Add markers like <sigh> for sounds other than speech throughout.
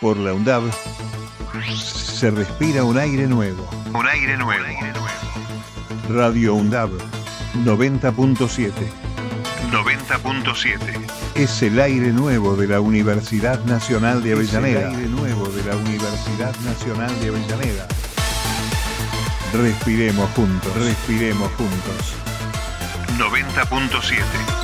Por la UNDAB se respira un aire nuevo. Un aire nuevo. Radio UNDAB 90.7 90.7. es el aire nuevo de la Universidad Nacional de Avellaneda. Es el aire nuevo de la Universidad Nacional de Avellaneda. Respiremos juntos, respiremos juntos. 90.7.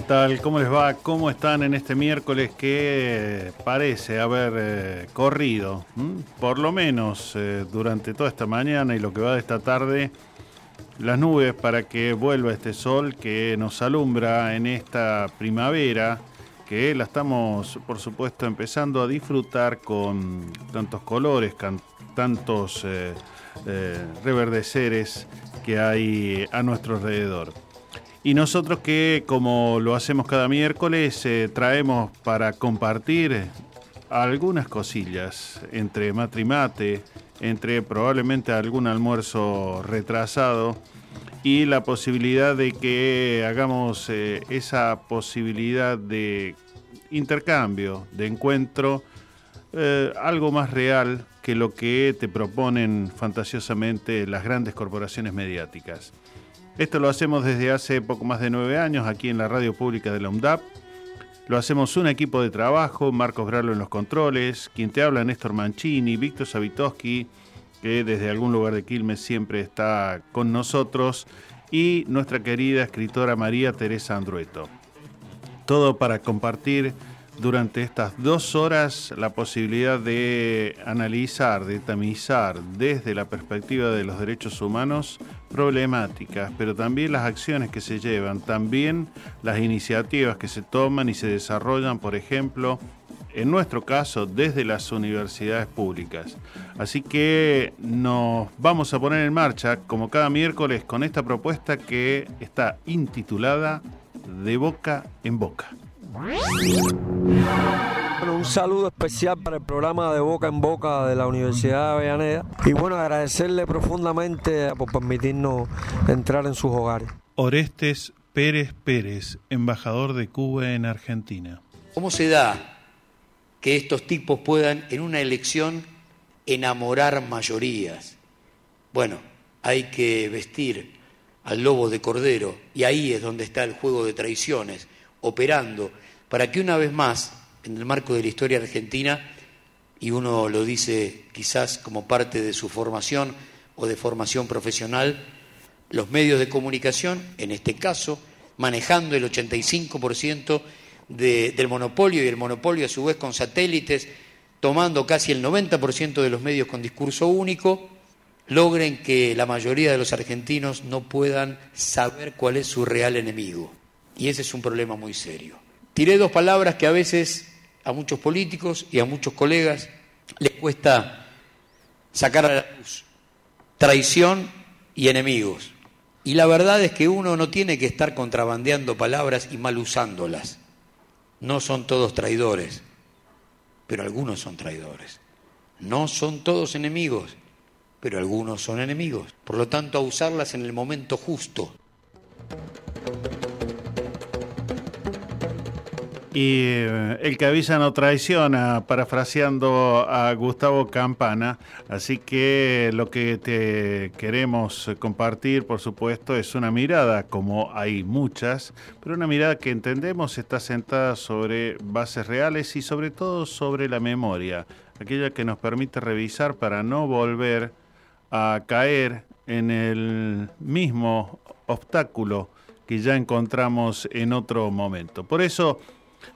¿Qué tal? ¿Cómo les va? ¿Cómo están en este miércoles que parece haber eh, corrido? Por lo menos eh, durante toda esta mañana y lo que va de esta tarde, las nubes para que vuelva este sol que nos alumbra en esta primavera, que la estamos, por supuesto, empezando a disfrutar con tantos colores, can- tantos eh, reverdeceres que hay a nuestro alrededor. Y nosotros que, como lo hacemos cada miércoles, eh, traemos para compartir algunas cosillas entre mate y mate, entre probablemente algún almuerzo retrasado y la posibilidad de que hagamos eh, esa posibilidad de intercambio, de encuentro, eh, algo más real que lo que te proponen fantasiosamente las grandes corporaciones mediáticas. Esto lo hacemos desde hace poco más de nueve años aquí en la radio pública de la UNDAP. Lo hacemos un equipo de trabajo, Marcos Gralo en los controles, quien te habla Néstor Mancini, Víctor Savitoski, que desde algún lugar de Quilmes siempre está con nosotros, y nuestra querida escritora María Teresa Andrueto. Todo para compartir durante estas dos horas la posibilidad de analizar, de tamizar desde la perspectiva de los derechos humanos problemáticas, pero también las acciones que se llevan, también las iniciativas que se toman y se desarrollan, por ejemplo, en nuestro caso, desde las universidades públicas. Así que nos vamos a poner en marcha, como cada miércoles, con esta propuesta que está intitulada De boca en boca. Bueno, un saludo especial para el programa de Boca en Boca de la Universidad de Avellaneda. Y bueno, agradecerle profundamente por permitirnos entrar en sus hogares. Orestes Pérez Pérez, embajador de Cuba en Argentina. ¿Cómo se da que estos tipos puedan en una elección enamorar mayorías? Bueno, hay que vestir al lobo de cordero y ahí es donde está el juego de traiciones, operando para que una vez más, en el marco de la historia argentina, y uno lo dice quizás como parte de su formación o de formación profesional, los medios de comunicación, en este caso, manejando el 85% de- del monopolio y el monopolio a su vez con satélites, tomando casi el 90% de los medios con discurso único, logren que la mayoría de los argentinos no puedan saber cuál es su real enemigo. Y ese es un problema muy serio. Tiré dos palabras que a veces a muchos políticos y a muchos colegas les cuesta sacar a la luz. Traición y enemigos. Y la verdad es que uno no tiene que estar contrabandeando palabras y mal usándolas. No son todos traidores, pero algunos son traidores. No son todos enemigos, pero algunos son enemigos. Por lo tanto, a usarlas en el momento justo. Y eh, el que avisa no traiciona, parafraseando a Gustavo Campana. Así que lo que te queremos compartir, por supuesto, es una mirada, como hay muchas, pero una mirada que entendemos está sentada sobre bases reales y sobre todo sobre la memoria, aquella que nos permite revisar para no volver a caer en el mismo obstáculo que ya encontramos en otro momento. Por eso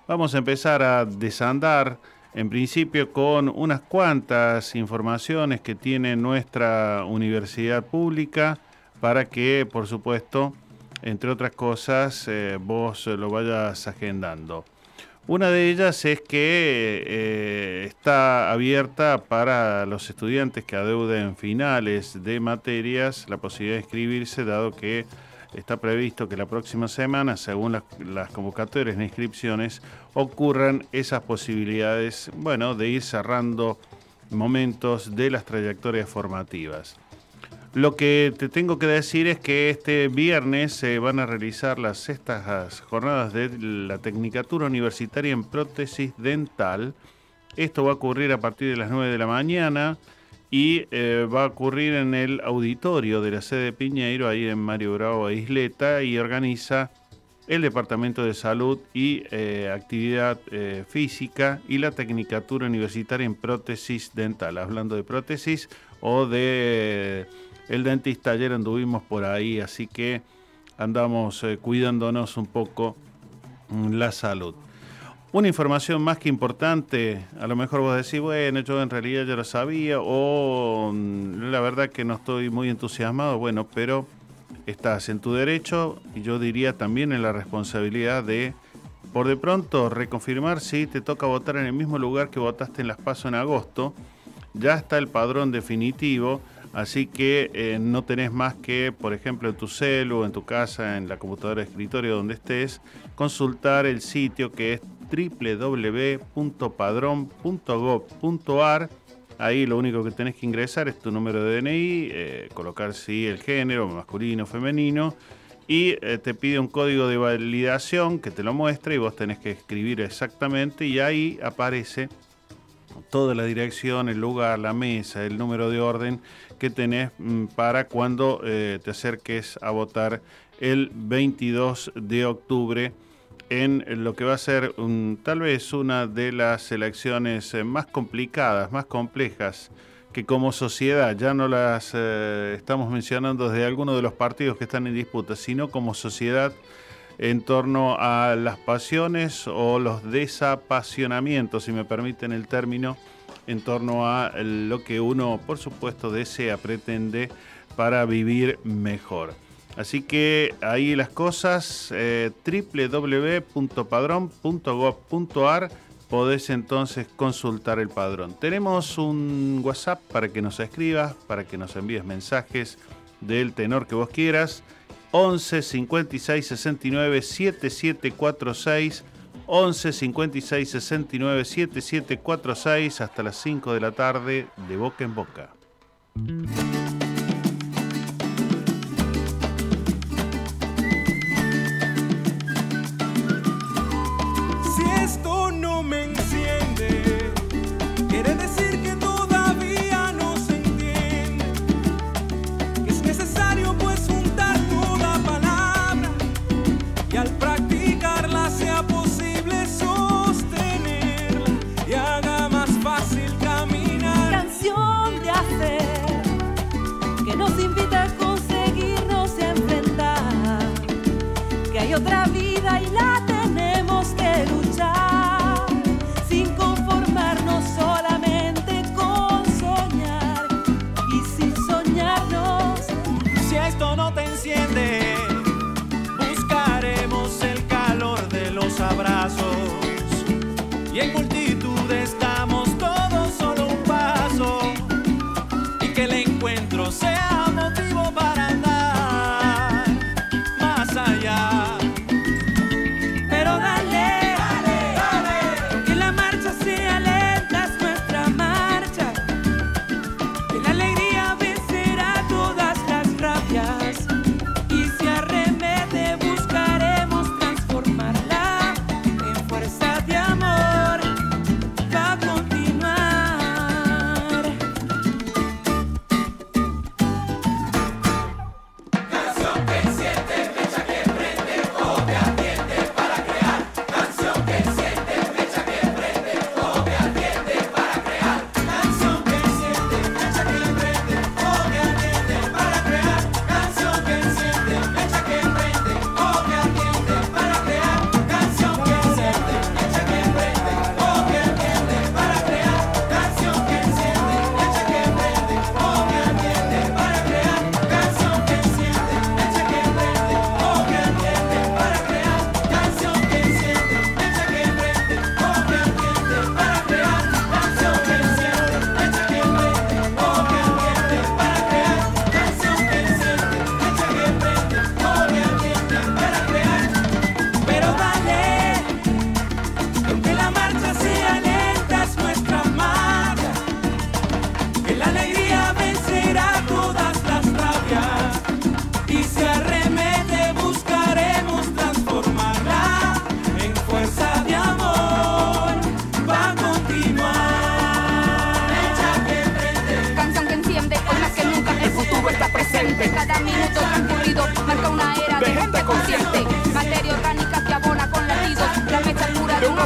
vamos a empezar a desandar en principio con unas cuantas informaciones que tiene nuestra universidad pública para que, por supuesto, entre otras cosas, eh, vos lo vayas agendando. Una de ellas es que eh, está abierta para los estudiantes que adeuden finales de materias la posibilidad de inscribirse, dado que está previsto que la próxima semana, según las, convocatorias de inscripciones, ocurran esas posibilidades, bueno, de ir cerrando momentos de las trayectorias formativas. Lo que te tengo que decir es que este viernes se van a realizar las sextas jornadas de la Tecnicatura Universitaria en Prótesis Dental. Esto va a ocurrir a partir de las 9 de la mañana y eh, va a ocurrir en el auditorio de la sede de Piñeiro, ahí en Mario Bravo Isleta, y organiza el Departamento de Salud y eh, Actividad eh, Física y la Tecnicatura Universitaria en Prótesis Dental. Hablando de prótesis o de el dentista ayer anduvimos por ahí, así que andamos cuidándonos un poco mm, la salud. Una información más que importante, a lo mejor vos decís, bueno, yo en realidad ya lo sabía, o mm, la verdad que no estoy muy entusiasmado, bueno, pero estás en tu derecho y yo diría también en la responsabilidad de, por de pronto, reconfirmar si te toca votar en el mismo lugar que votaste en las PASO en agosto. Ya está el padrón definitivo Así que eh, no tenés más que, por ejemplo, en tu celu, en tu casa, en la computadora de escritorio, donde estés, consultar el sitio que es www.padrón.gov.ar. Ahí lo único que tenés que ingresar es tu número de DNI, eh, colocar sí el género, masculino, femenino, y eh, te pide un código de validación que te lo muestra y vos tenés que escribir exactamente y ahí aparece toda la dirección, el lugar, la mesa, el número de orden que tenés mm, para cuando eh, te acerques a votar el 22 de octubre en lo que va a ser tal vez una de las elecciones eh, más complicadas, más complejas, que como sociedad, ya no las eh, estamos mencionando desde algunos de los partidos que están en disputa, sino como sociedad en torno a las pasiones o los desapasionamientos, si me permiten el término, en torno a lo que uno, por supuesto, desea, pretende para vivir mejor. Así que ahí las cosas, eh, www.padrón.gov.ar, podés entonces consultar el padrón. Tenemos un WhatsApp para que nos escribas, para que nos envíes mensajes del tenor que vos quieras. 11 56 69 7746 11 56 69 7746 hasta las 5 de la tarde de boca en boca. Otra vida. y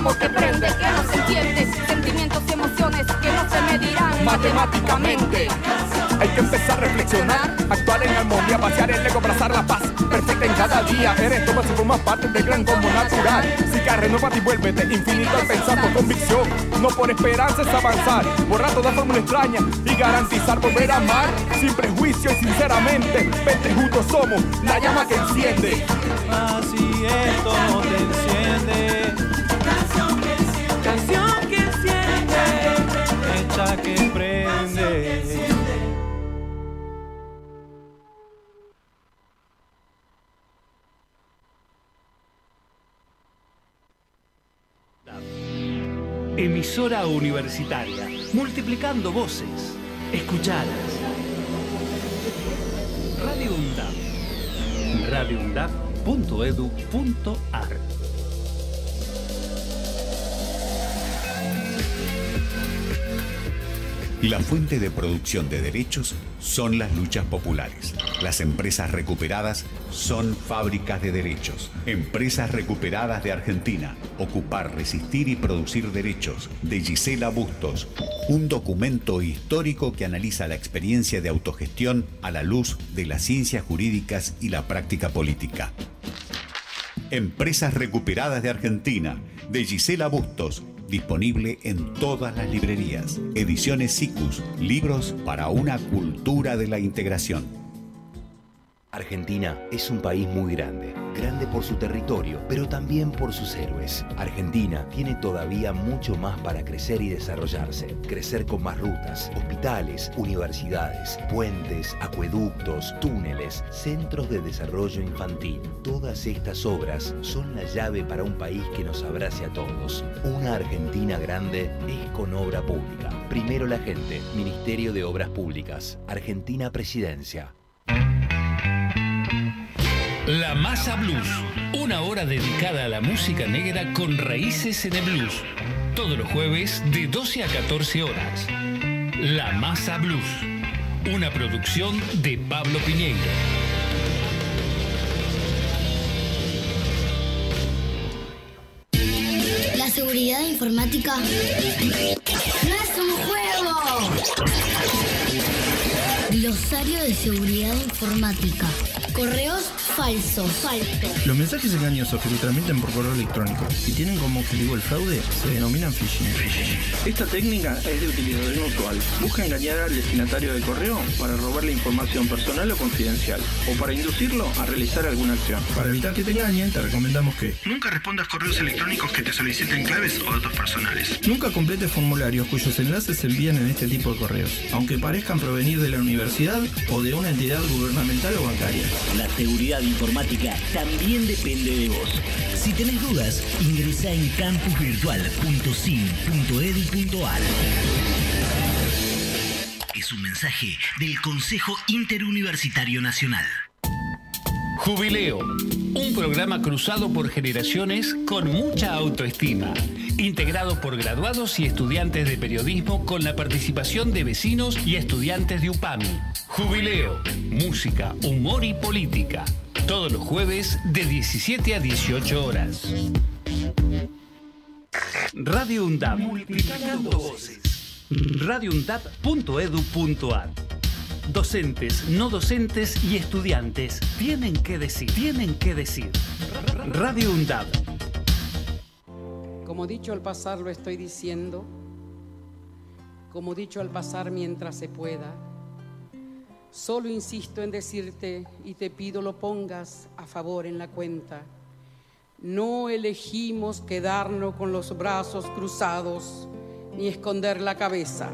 fuego que prende, que no se entiende, sentimientos y emociones que no se medirán matemáticamente. Hay que empezar a reflexionar, actuar en armonía, vaciar el ego, abrazar la paz. Perfecta en cada día, eres todo si formas parte del gran combo natural. Si que renuévate y vuélvete infinito al pensar por convicción. No por esperanza es avanzar, borrar toda fórmula extraña y garantizar volver a amar. Sin prejuicio y sinceramente, vente juntos somos la llama que enciende. Así esto no te enciende. Que prende. Emisora universitaria, multiplicando voces, escuchadas. Radio UNDAP. radioundap.edu.ar La fuente de producción de derechos son las luchas populares. Las empresas recuperadas son fábricas de derechos. Empresas recuperadas de Argentina. Ocupar, resistir y producir derechos. De Gisela Bustos. Un documento histórico que analiza la experiencia de autogestión a la luz de las ciencias jurídicas y la práctica política. Empresas recuperadas de Argentina. De Gisela Bustos. Disponible en todas las librerías. Ediciones SICUS. Libros para una cultura de la integración. Argentina es un país muy grande, grande por su territorio, pero también por sus héroes. Argentina tiene todavía mucho más para crecer y desarrollarse, crecer con más rutas, hospitales, universidades, puentes, acueductos, túneles, centros de desarrollo infantil. Todas estas obras son la llave para un país que nos abrace a todos. Una Argentina grande es con obra pública. Primero la gente, Ministerio de Obras Públicas, Argentina Presidencia. La Masa Blues, una hora dedicada a la música negra con raíces en el blues. Todos los jueves de 12 a 14 horas. La Masa Blues, una producción de Pablo Piñeiro. La seguridad informática no es un juego. Glosario de seguridad informática. Correos falsos. Falsos. Los mensajes engañosos que se transmiten por correo electrónico y tienen como objetivo el fraude se denominan phishing. Esta técnica es de utilización usual. Busca engañar al destinatario del correo para robarle información personal o confidencial o para inducirlo a realizar alguna acción. Para evitar que te engañen, te recomendamos que nunca respondas correos electrónicos que te soliciten claves o datos personales. Nunca completes formularios cuyos enlaces se envían en este tipo de correos, aunque parezcan provenir de la universidad o de una entidad gubernamental o bancaria. La seguridad informática también depende de vos. Si tenés dudas, ingresa en campusvirtual.sim.edu.ar. Es un mensaje del Consejo Interuniversitario Nacional. Jubileo, un programa cruzado por generaciones con mucha autoestima, integrado por graduados y estudiantes de periodismo con la participación de vecinos y estudiantes de UPAMI. Jubileo, música, humor y política, todos los jueves de 17 a 18 horas. Radio UNDAP, multiplicando voces. radioundap.edu.ar Docentes, no docentes y estudiantes tienen que decir, tienen que decir. Radio UNDAP. Como dicho al pasar lo estoy diciendo, como dicho al pasar mientras se pueda, solo insisto en decirte y te pido lo pongas a favor en la cuenta. No elegimos quedarnos con los brazos cruzados ni esconder la cabeza.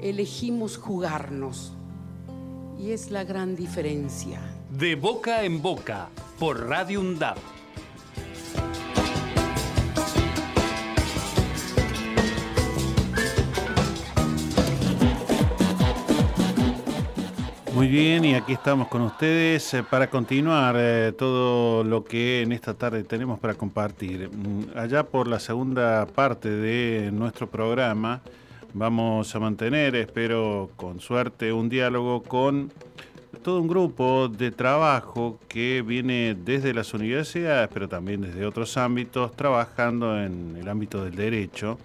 Elegimos jugarnos. Y es la gran diferencia. De boca en boca, por Radio UNDAP. Muy bien, y aquí estamos con ustedes eh, para continuar eh, todo lo que en esta tarde tenemos para compartir. Mm, Allá por la segunda parte de nuestro programa vamos a mantener, espero con suerte, un diálogo con todo un grupo de trabajo que viene desde las universidades, pero también desde otros ámbitos, trabajando en el ámbito del derecho,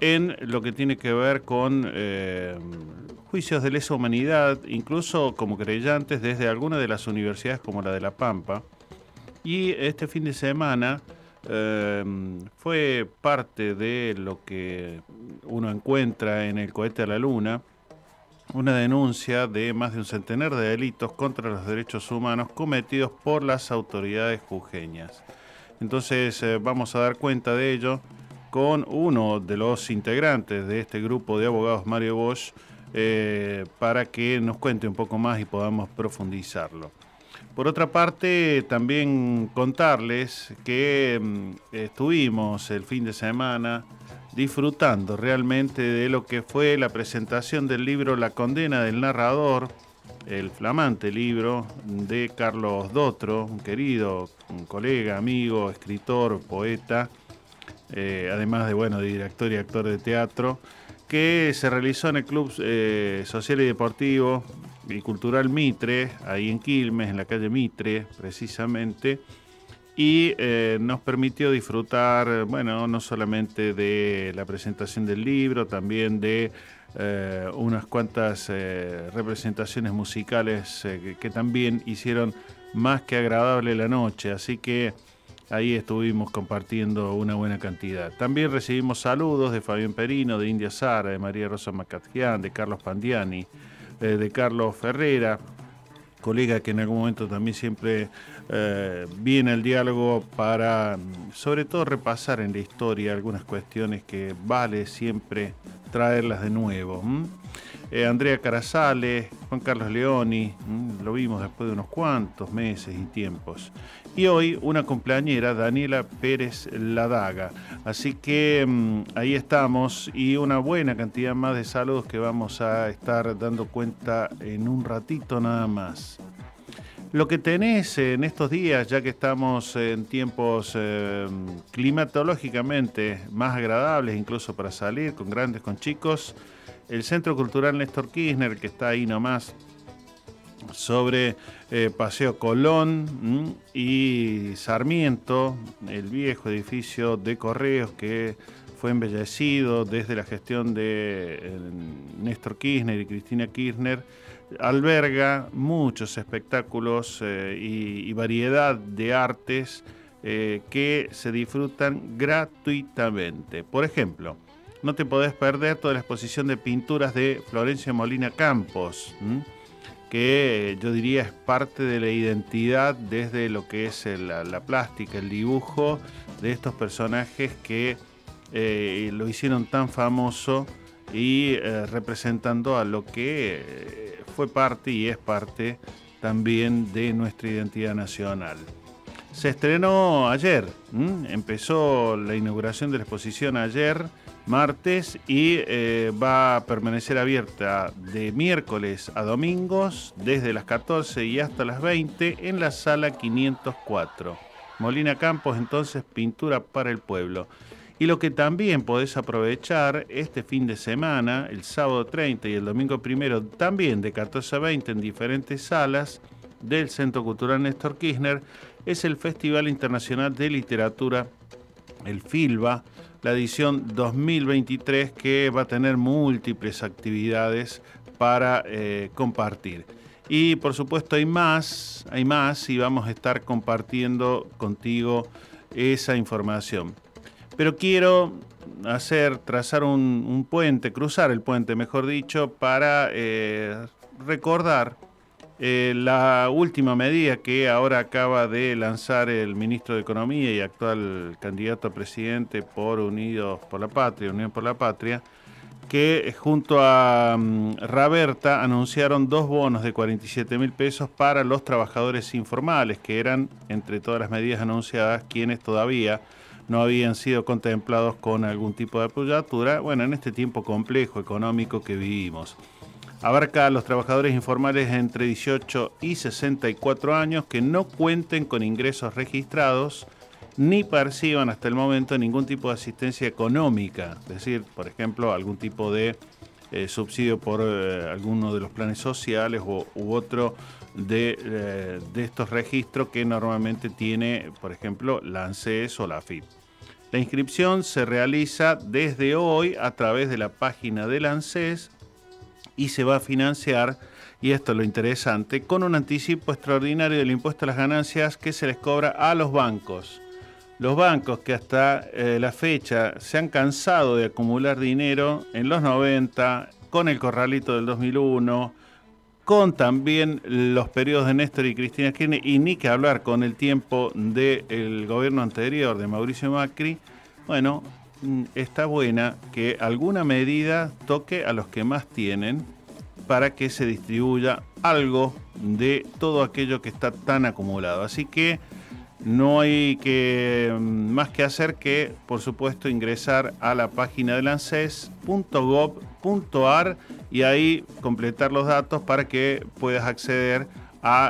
en lo que tiene que ver con eh, juicios de lesa humanidad, incluso como creyentes desde algunas de las universidades como la de La Pampa. Y este fin de semana eh, fue parte de lo que uno encuentra en el cohete a la luna, una denuncia de más de un centenar de delitos contra los derechos humanos cometidos por las autoridades jujeñas. Entonces eh, vamos a dar cuenta de ello con uno de los integrantes de este grupo de abogados, Mario Bosch, eh, para que nos cuente un poco más y podamos profundizarlo. Por otra parte, también contarles que mm, estuvimos el fin de semana disfrutando realmente de lo que fue la presentación del libro La condena del narrador, el flamante libro de Carlos Dotro, un querido un colega, amigo, escritor, poeta, eh, además de bueno, director y actor de teatro, que se realizó en el Club eh, Social y Deportivo y Cultural Mitre, ahí en Quilmes, en la calle Mitre, precisamente, y eh, nos permitió disfrutar, bueno, no solamente de la presentación del libro, también de eh, unas cuantas eh, representaciones musicales que, que también hicieron más que agradable la noche, así que ahí estuvimos compartiendo una buena cantidad. También recibimos saludos de Fabián Perino, de India Sara, de María Rosa Macatjian, de Carlos Pandiani, eh, de Carlos Ferrera, colega que en algún momento también siempre eh, viene al diálogo para, sobre todo, repasar en la historia algunas cuestiones que vale siempre traerlas de nuevo. Eh, Andrea Carazales, Juan Carlos Leoni, lo vimos después de unos cuantos meses y tiempos. Y hoy una cumpleañera, Daniela Pérez Ladaga. Así que mm, ahí estamos y una buena cantidad más de saludos que vamos a estar dando cuenta en un ratito nada más. Lo que tenés en estos días, ya que estamos en tiempos eh, climatológicamente más agradables, incluso para salir con grandes, con chicos, el Centro Cultural Néstor Kirchner, que está ahí nomás sobre eh, Paseo Colón y Sarmiento, el viejo edificio de correos que fue embellecido desde la gestión de eh, Néstor Kirchner y Cristina Kirchner, alberga muchos espectáculos eh, y, variedad de artes que se disfrutan gratuitamente. Por ejemplo, no te podés perder toda la exposición de pinturas de Florencia Molina Campos. Que yo diría es parte de la identidad desde lo que es el- la, plástica, el dibujo de estos personajes que eh, lo hicieron tan famoso y eh, representando a lo que eh, fue parte y es parte también de nuestra identidad nacional. Se estrenó ayer, empezó la inauguración de la exposición ayer, martes, y eh, va a permanecer abierta de miércoles a domingos, desde las 14 y hasta las 20, en la sala 504. Molina Campos, entonces, pintura para el pueblo. Y lo que también podés aprovechar este fin de semana, el sábado 30 y el domingo primero, también de 14 a 20 en diferentes salas del Centro Cultural Néstor Kirchner, es el Festival Internacional de Literatura, el FILBA, la edición 2023 que va a tener múltiples actividades para eh, compartir. Y por supuesto hay más, hay más y vamos a estar compartiendo contigo esa información. Pero quiero hacer, trazar un, puente, cruzar el puente, mejor dicho, para eh, recordar eh, la última medida que ahora acaba de lanzar el ministro de Economía y actual candidato a presidente por Unidos por la Patria, Unión por la Patria, que junto a mm, Raberta anunciaron dos bonos de 47 mil pesos para los trabajadores informales, que eran, entre todas las medidas anunciadas, quienes todavía no habían sido contemplados con algún tipo de apoyatura, bueno, en este tiempo complejo económico que vivimos. Abarca a los trabajadores informales entre 18 y 64 años que no cuenten con ingresos registrados ni perciban hasta el momento ningún tipo de asistencia económica, es decir, por ejemplo, algún tipo de eh, subsidio por eh, alguno de los planes sociales u otro de, eh, de estos registros que normalmente tiene, por ejemplo, la ANSES o la AFIP. La inscripción se realiza desde hoy a través de la página del ANSES y se va a financiar, y esto es lo interesante, con un anticipo extraordinario del impuesto a las ganancias que se les cobra a los bancos. Los bancos que hasta eh, la fecha se han cansado de acumular dinero en los 90, con el corralito del 2001, con también los periodos de Néstor y Cristina Kirchner, y ni que hablar con el tiempo del gobierno anterior de Mauricio Macri, bueno, está buena que alguna medida toque a los que más tienen para que se distribuya algo de todo aquello que está tan acumulado. Así que no hay que mm, más que hacer que, por supuesto, ingresar a la página del ANSES.gov.ar y ahí completar los datos para que puedas acceder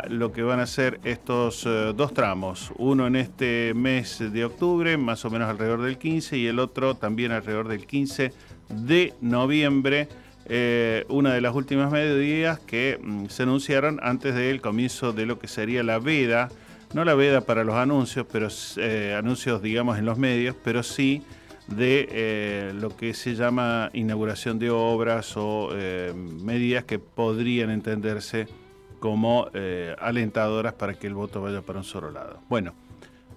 lo que van a ser estos eh, dos tramos. Uno en este mes de octubre, más o menos alrededor del 15, y el otro también alrededor del 15 de noviembre. Eh, una de las últimas medidas que mm, se anunciaron antes del comienzo de lo que sería la veda no la veda para los anuncios, pero eh, anuncios digamos en los medios, pero sí de lo que se llama inauguración de obras o medidas que podrían entenderse como alentadoras para que el voto vaya para un solo lado. Bueno,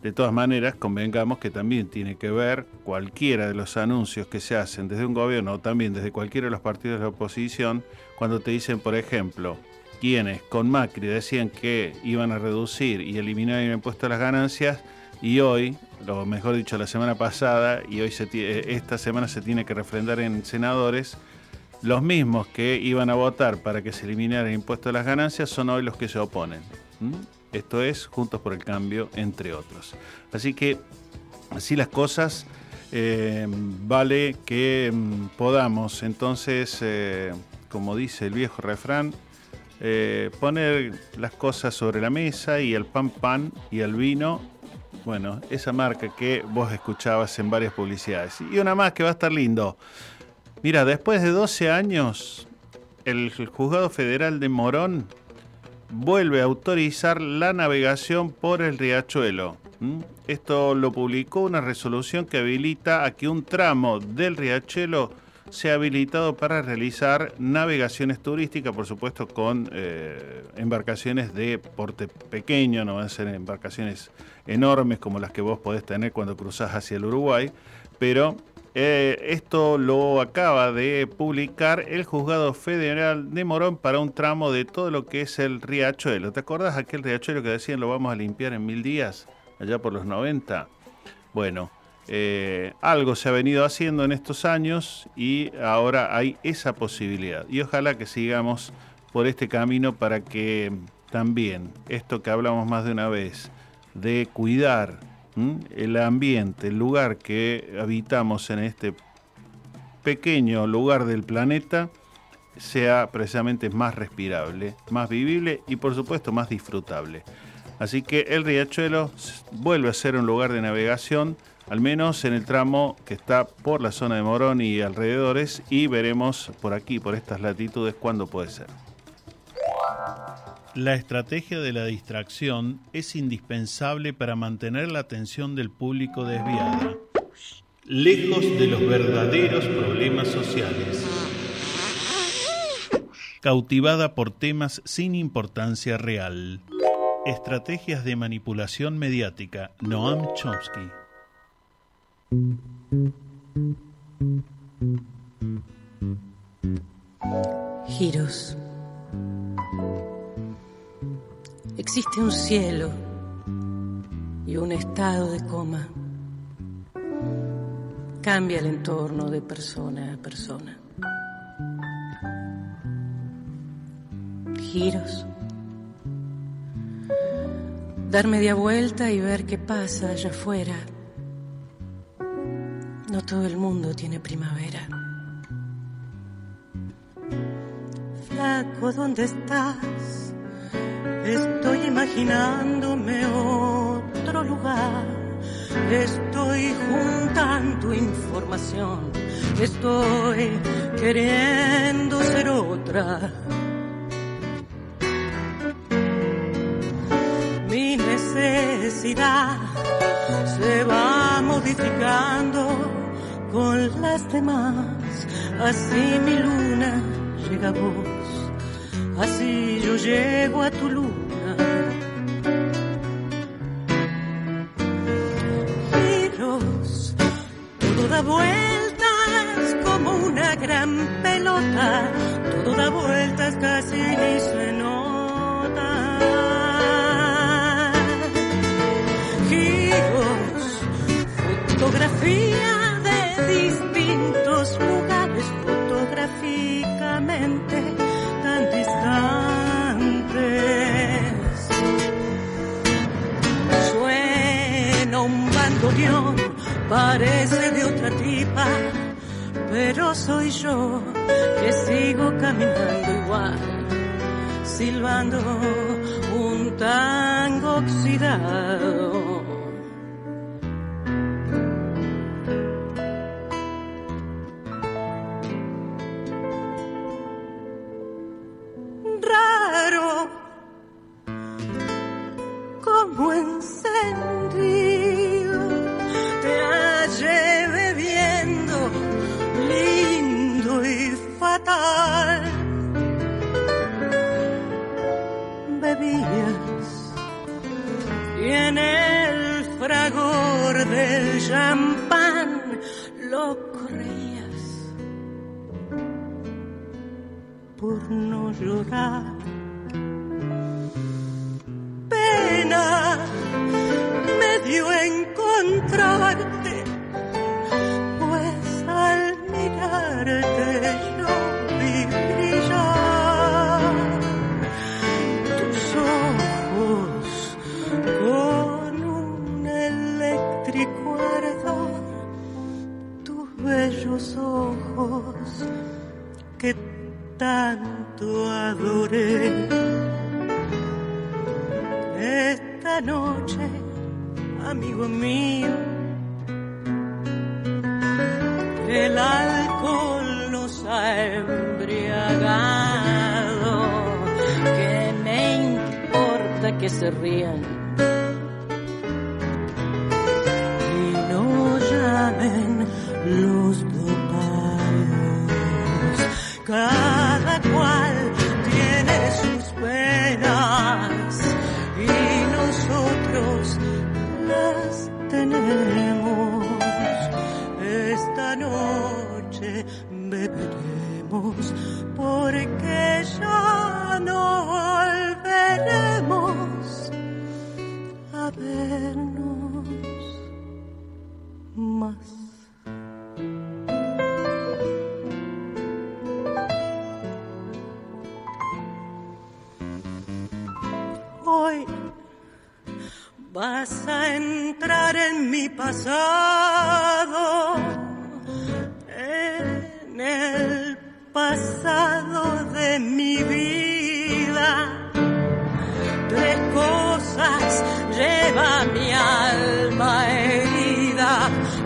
de todas maneras, convengamos que también tiene que ver cualquiera de los anuncios que se hacen desde un gobierno o también desde cualquiera de los partidos de la oposición, cuando te dicen, por ejemplo, quienes con Macri decían que iban a reducir y eliminar el impuesto a las ganancias y hoy, lo mejor dicho la semana pasada y hoy se, esta semana se tiene que refrendar en senadores, los mismos que iban a votar para que se eliminara el impuesto a las ganancias son hoy los que se oponen. Esto es Juntos por el Cambio, entre otros. Así que, así las cosas, eh, vale que mm, podamos entonces, eh, como dice el viejo refrán, eh, poner las cosas sobre la mesa y el pan pan y el vino, bueno, esa marca que vos escuchabas en varias publicidades. Y una más que va a estar lindo. Mira, después de 12 años, el juzgado federal de Morón vuelve a autorizar la navegación por el riachuelo. Esto lo publicó una resolución que habilita a que un tramo del riachuelo se ha habilitado para realizar navegaciones turísticas, por supuesto con eh, embarcaciones de porte pequeño, no van a ser embarcaciones enormes como las que vos podés tener cuando cruzás hacia el Uruguay, pero eh, esto lo acaba de publicar el Juzgado Federal de Morón para un tramo de todo lo que es el riachuelo. ¿Te acordás aquel riachuelo que decían lo vamos a limpiar en mil días, allá por los 90? Bueno, eh, algo se ha venido haciendo en estos años y ahora hay esa posibilidad. Y ojalá que sigamos por este camino para que también esto que hablamos más de una vez, de cuidar el ambiente, el lugar que habitamos en este pequeño lugar del planeta, sea precisamente más respirable, más vivible y por supuesto más disfrutable. Así que el riachuelo vuelve a ser un lugar de navegación al menos en el tramo que está por la zona de Morón y alrededores, y veremos por aquí, por estas latitudes, cuándo puede ser. La estrategia de la distracción es indispensable para mantener la atención del público desviada, lejos de los verdaderos problemas sociales, cautivada por temas sin importancia real. Estrategias de manipulación mediática, Noam Chomsky. Giros. Existe un cielo y un estado de coma. Cambia el entorno de persona a persona. Giros. Dar media vuelta y ver qué pasa allá afuera no todo el mundo tiene primavera. Flaco, ¿dónde estás? Estoy imaginándome otro lugar Estoy juntando información, estoy queriendo ser otra. Mi necesidad se va modificando con las demás. Así mi luna llega a vos, así yo llego a tu luna. Parece de otra tipa, pero soy yo que sigo caminando igual, silbando un tango oxidado.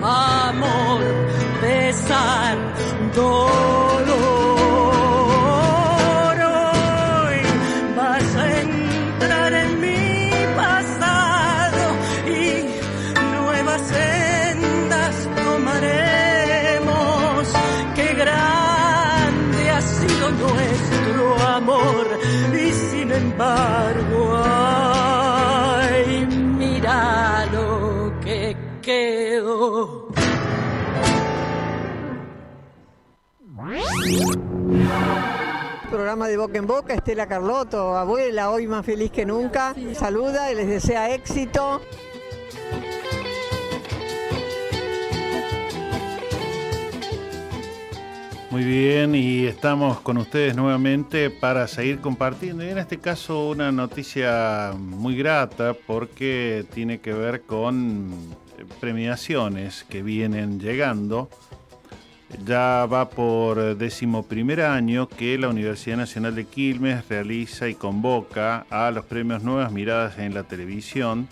Amor, pesar, dolor. Programa de boca en boca, Estela Carlotto, abuela, hoy más feliz que nunca. Saluda y les desea éxito. Muy bien, y estamos con ustedes nuevamente para seguir compartiendo. Y en este caso una noticia muy grata porque tiene que ver con premiaciones que vienen llegando. Ya va por décimo primer año que la Universidad Nacional de Quilmes realiza y convoca a los premios Nuevas Miradas en la Televisión,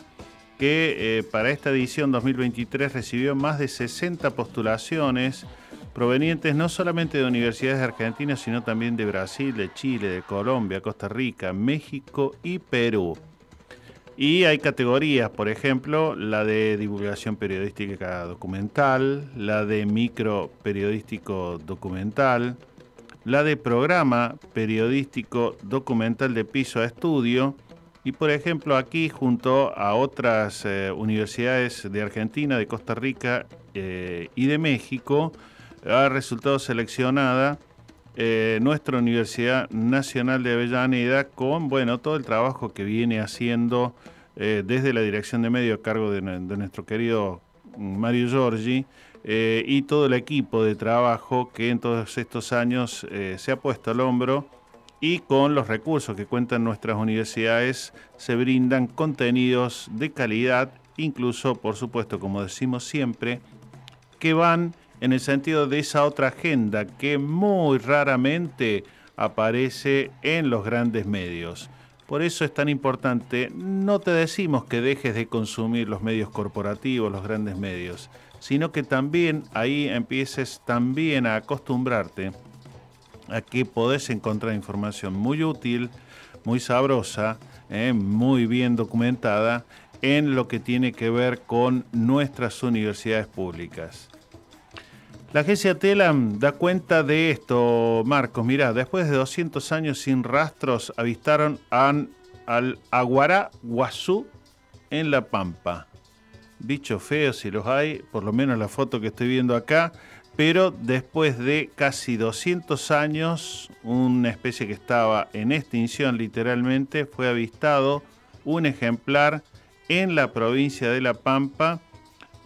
que eh, para esta edición 2023 recibió más de 60 postulaciones provenientes no solamente de universidades de Argentina, sino también de Brasil, de Chile, de Colombia, Costa Rica, México y Perú. Y hay categorías, por ejemplo, la de divulgación periodística documental, la de micro periodístico documental, la de programa periodístico documental de piso a estudio, y por ejemplo aquí junto a otras eh, universidades de Argentina, de Costa Rica eh, y de México, ha resultado seleccionada eh, nuestra Universidad Nacional de Avellaneda con bueno todo el trabajo que viene haciendo eh, desde la dirección de medio a cargo de, nuestro querido Mario Giorgi eh, y todo el equipo de trabajo que en todos estos años se ha puesto al hombro y con los recursos que cuentan nuestras universidades se brindan contenidos de calidad, incluso por supuesto, como decimos siempre, que van en el sentido de esa otra agenda que muy raramente aparece en los grandes medios. Por eso es tan importante, no te decimos que dejes de consumir los medios corporativos, los grandes medios, sino que también ahí empieces también a acostumbrarte a que podés encontrar información muy útil, muy sabrosa, eh, muy bien documentada en lo que tiene que ver con nuestras universidades públicas. La agencia Telam da cuenta de esto, Marcos. Mirá, después de 200 años sin rastros, avistaron al Aguará Guazú en La Pampa. Bichos feos, si los hay, por lo menos la foto que estoy viendo acá. Pero después de casi 200 años, una especie que estaba en extinción literalmente, fue avistado un ejemplar en la provincia de La Pampa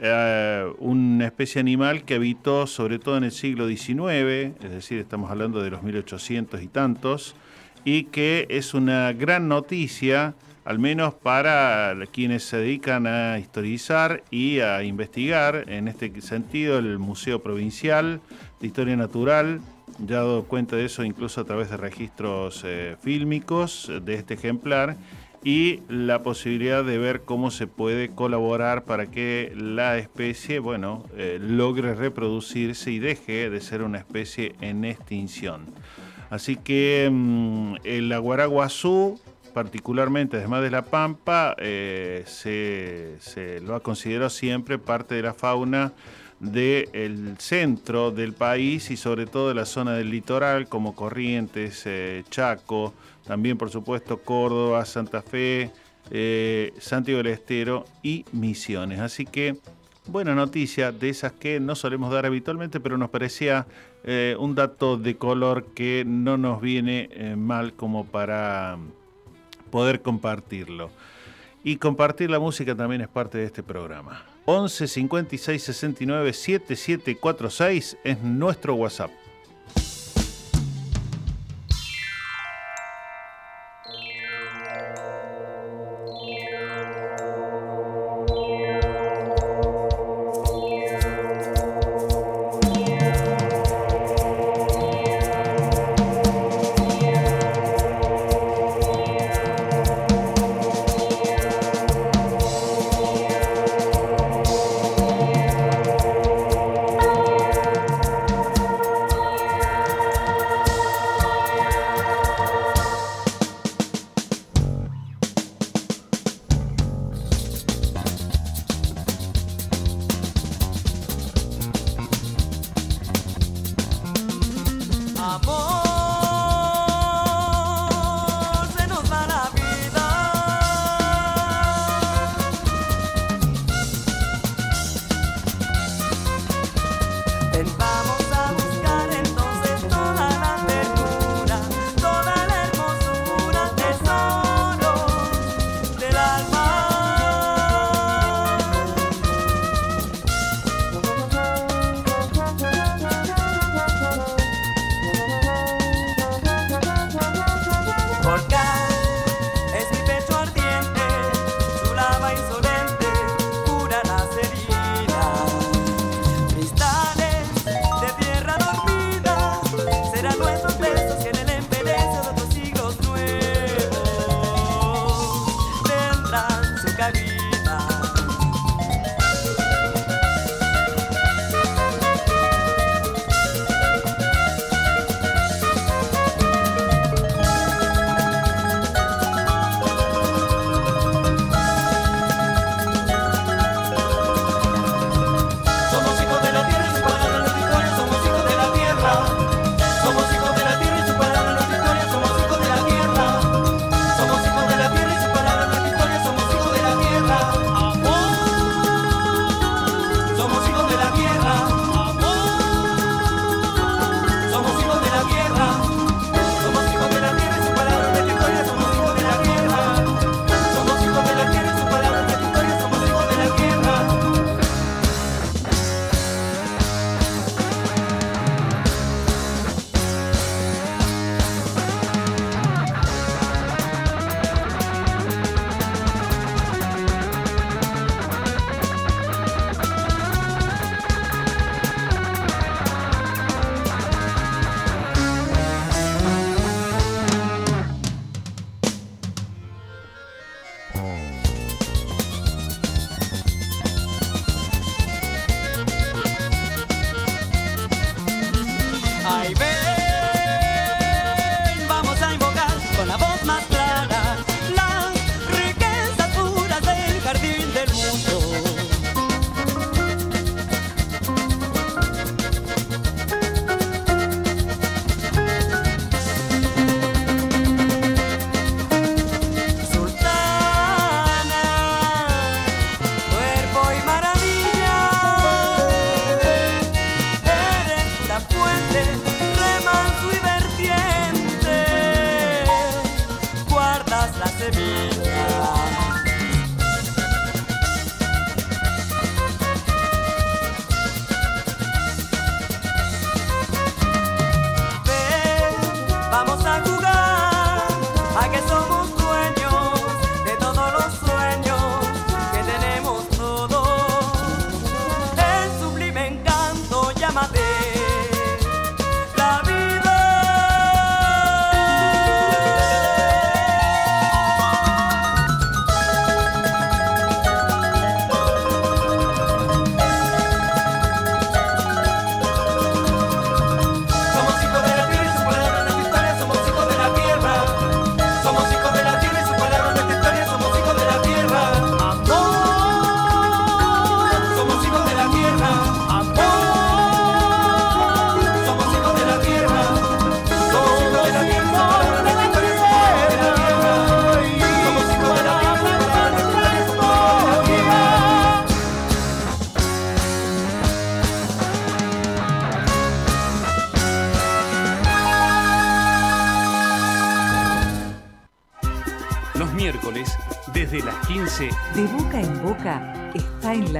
eh, una especie animal que habitó sobre todo en el siglo XIX, es decir, estamos hablando de los 1800 y tantos, y que es una gran noticia, al menos para quienes se dedican a historizar y a investigar, en este sentido el Museo Provincial de Historia Natural, ya ha dado cuenta de eso incluso a través de registros eh, fílmicos de este ejemplar, y la posibilidad de ver cómo se puede colaborar para que la especie, bueno, eh, logre reproducirse y deje de ser una especie en extinción. Así que mm, el aguaraguazú, particularmente además de la pampa, eh, se, se lo ha considerado siempre parte de la fauna del centro del país y sobre todo de la zona del litoral como Corrientes, eh, Chaco, también por supuesto Córdoba, Santa Fe, eh, Santiago del Estero y Misiones. Así que buena noticia de esas que no solemos dar habitualmente, pero nos parecía eh, un dato de color que no nos viene mal como para poder compartirlo. Y compartir la música también es parte de este programa. 11 56 69 7746 es nuestro WhatsApp. vaivén.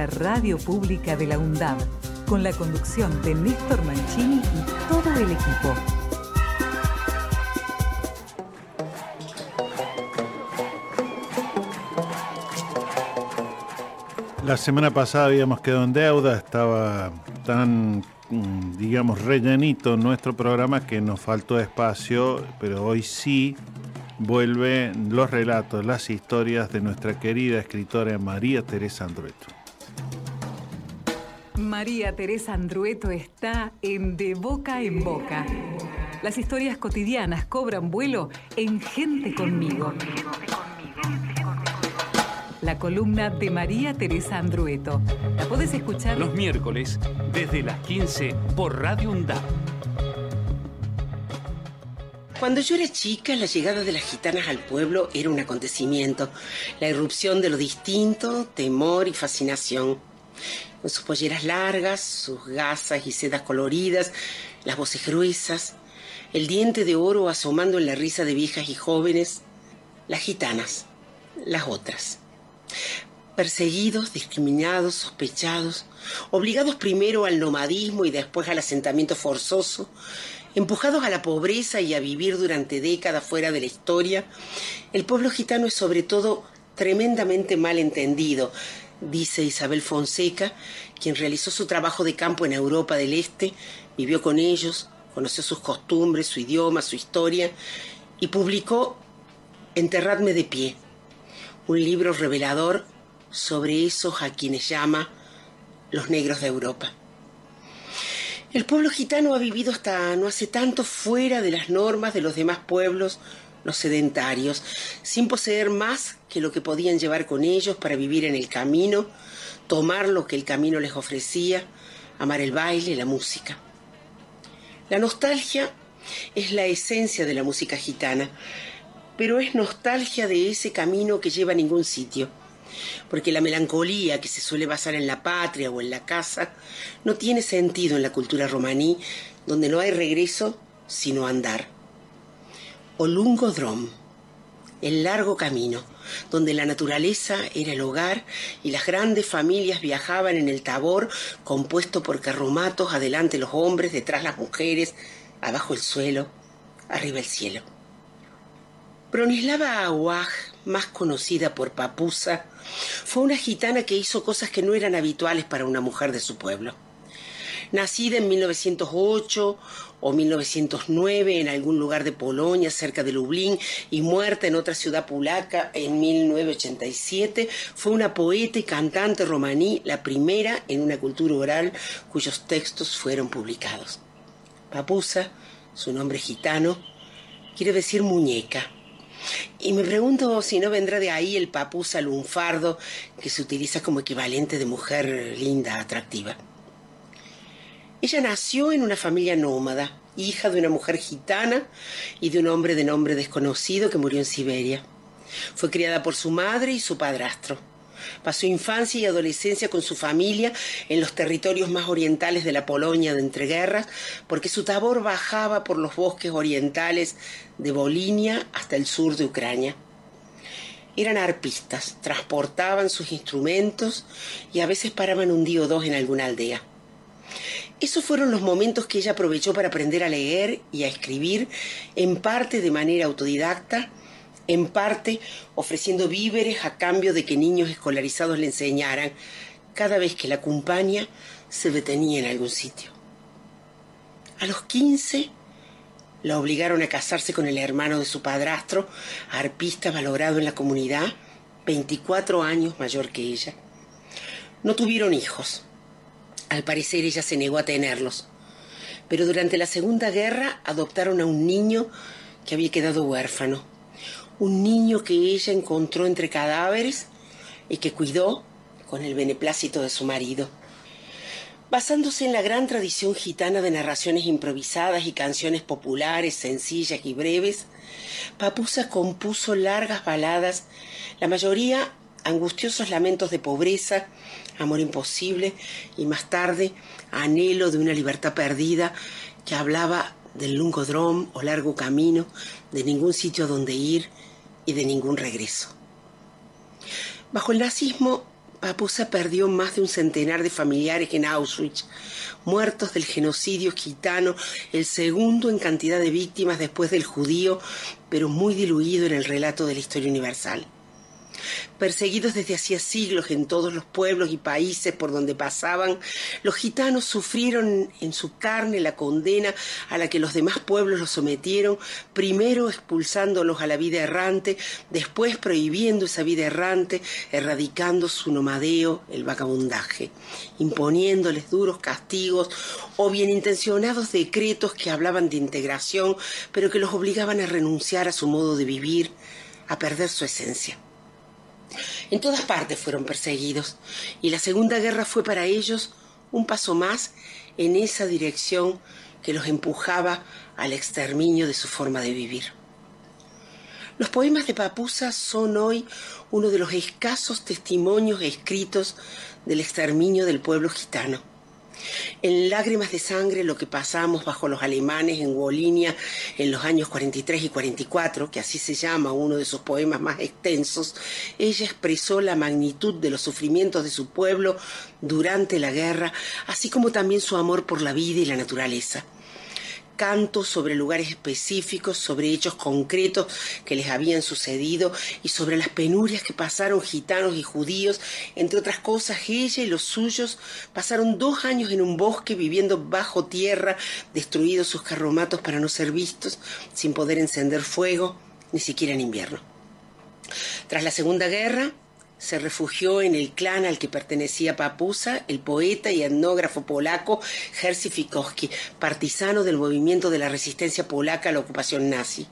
Radio pública de la UNDAB, con la conducción de Néstor Mancini y todo el equipo. La semana pasada habíamos quedado en deuda, estaba tan, digamos, rellenito nuestro programa que nos faltó espacio, pero hoy sí vuelven los relatos, las historias de nuestra querida escritora María Teresa Andrueto. María Teresa Andrueto está en De Boca en Boca. Las historias cotidianas cobran vuelo en Gente conmigo. La columna de María Teresa Andrueto. La podés escuchar los miércoles, desde las 15, por Radio UNDAP. Cuando yo era chica, la llegada de las gitanas al pueblo era un acontecimiento. La irrupción de lo distinto, temor y fascinación. Con sus polleras largas, sus gasas y sedas coloridas, las voces gruesas, el diente de oro asomando en la risa de viejas y jóvenes, las gitanas, las otras. Perseguidos, discriminados, sospechados, obligados primero al nomadismo y después al asentamiento forzoso, empujados a la pobreza y a vivir durante décadas fuera de la historia, el pueblo gitano es sobre todo tremendamente mal entendido, dice Isabel Fonseca, quien realizó su trabajo de campo en Europa del Este, vivió con ellos, conoció sus costumbres, su idioma, su historia, y publicó Enterradme de pie, un libro revelador sobre esos a quienes llama los negros de Europa. El pueblo gitano ha vivido hasta no hace tanto fuera de las normas de los demás pueblos, los sedentarios, sin poseer más que lo que podían llevar con ellos para vivir en el camino, tomar lo que el camino les ofrecía, amar el baile, la música. La nostalgia es la esencia de la música gitana, pero es nostalgia de ese camino que lleva a ningún sitio, porque la melancolía que se suele basar en la patria o en la casa no tiene sentido en la cultura romaní, donde no hay regreso sino andar. Olungo Drom, el largo camino, donde la naturaleza era el hogar y las grandes familias viajaban en el tabor compuesto por carromatos, adelante los hombres, detrás las mujeres, abajo el suelo, arriba el cielo. Bronislava Aguaj, más conocida por Papusa, fue una gitana que hizo cosas que no eran habituales para una mujer de su pueblo. Nacida en 1908 o 1909 en algún lugar de Polonia, cerca de Lublin, y muerta en otra ciudad polaca en 1987, fue una poeta y cantante romaní, la primera en una cultura oral cuyos textos fueron publicados. Papusa, su nombre gitano, quiere decir muñeca. Y me pregunto si no vendrá de ahí el papusa lunfardo que se utiliza como equivalente de mujer linda, atractiva. Ella nació en una familia nómada, hija de una mujer gitana y de un hombre de nombre desconocido que murió en Siberia. Fue criada por su madre y su padrastro. Pasó infancia y adolescencia con su familia en los territorios más orientales de la Polonia de entreguerras, porque su tabor bajaba por los bosques orientales de Bolinia hasta el sur de Ucrania. Eran arpistas, transportaban sus instrumentos y a veces paraban un día o dos en alguna aldea. Esos fueron los momentos que ella aprovechó para aprender a leer y a escribir, en parte de manera autodidacta, en parte ofreciendo víveres a cambio de que niños escolarizados le enseñaran cada vez que la compañía se detenía en algún sitio. A los 15 la obligaron a casarse con el hermano de su padrastro, arpista valorado en la comunidad, 24 años mayor que ella. No tuvieron hijos. Al parecer ella se negó a tenerlos. Pero durante la Segunda Guerra adoptaron a un niño que había quedado huérfano. Un niño que ella encontró entre cadáveres y que cuidó con el beneplácito de su marido. Basándose en la gran tradición gitana de narraciones improvisadas y canciones populares, sencillas y breves, Papusa compuso largas baladas, la mayoría angustiosos lamentos de pobreza, amor imposible y más tarde anhelo de una libertad perdida que hablaba del lungodrom o largo camino, de ningún sitio donde ir y de ningún regreso. Bajo el nazismo, Papusa perdió más de un centenar de familiares en Auschwitz, muertos del genocidio gitano, el segundo en cantidad de víctimas después del judío, pero muy diluido en el relato de la historia universal. Perseguidos desde hacía siglos en todos los pueblos y países por donde pasaban, los gitanos sufrieron en su carne la condena a la que los demás pueblos los sometieron, primero expulsándolos a la vida errante, después prohibiendo esa vida errante, erradicando su nomadeo, el vagabundaje, imponiéndoles duros castigos o bien intencionados decretos que hablaban de integración, pero que los obligaban a renunciar a su modo de vivir, a perder su esencia. En todas partes fueron perseguidos y la Segunda Guerra fue para ellos un paso más en esa dirección que los empujaba al exterminio de su forma de vivir. Los poemas de Papusa son hoy uno de los escasos testimonios escritos del exterminio del pueblo gitano. En lágrimas de sangre lo que pasamos bajo los alemanes en Wolinia en los años 43 y 44, que así se llama uno de sus poemas más extensos, ella expresó la magnitud de los sufrimientos de su pueblo durante la guerra, así como también su amor por la vida y la naturaleza cantos sobre lugares específicos, sobre hechos concretos que les habían sucedido y sobre las penurias que pasaron gitanos y judíos. Entre otras cosas, ella y los suyos pasaron dos años en un bosque viviendo bajo tierra, destruidos sus carromatos para no ser vistos, sin poder encender fuego, ni siquiera en invierno. Tras la Segunda Guerra, se refugió en el clan al que pertenecía Papusa, el poeta y etnógrafo polaco Jerzy Fikowski, partisano del movimiento de la resistencia polaca a la ocupación nazi.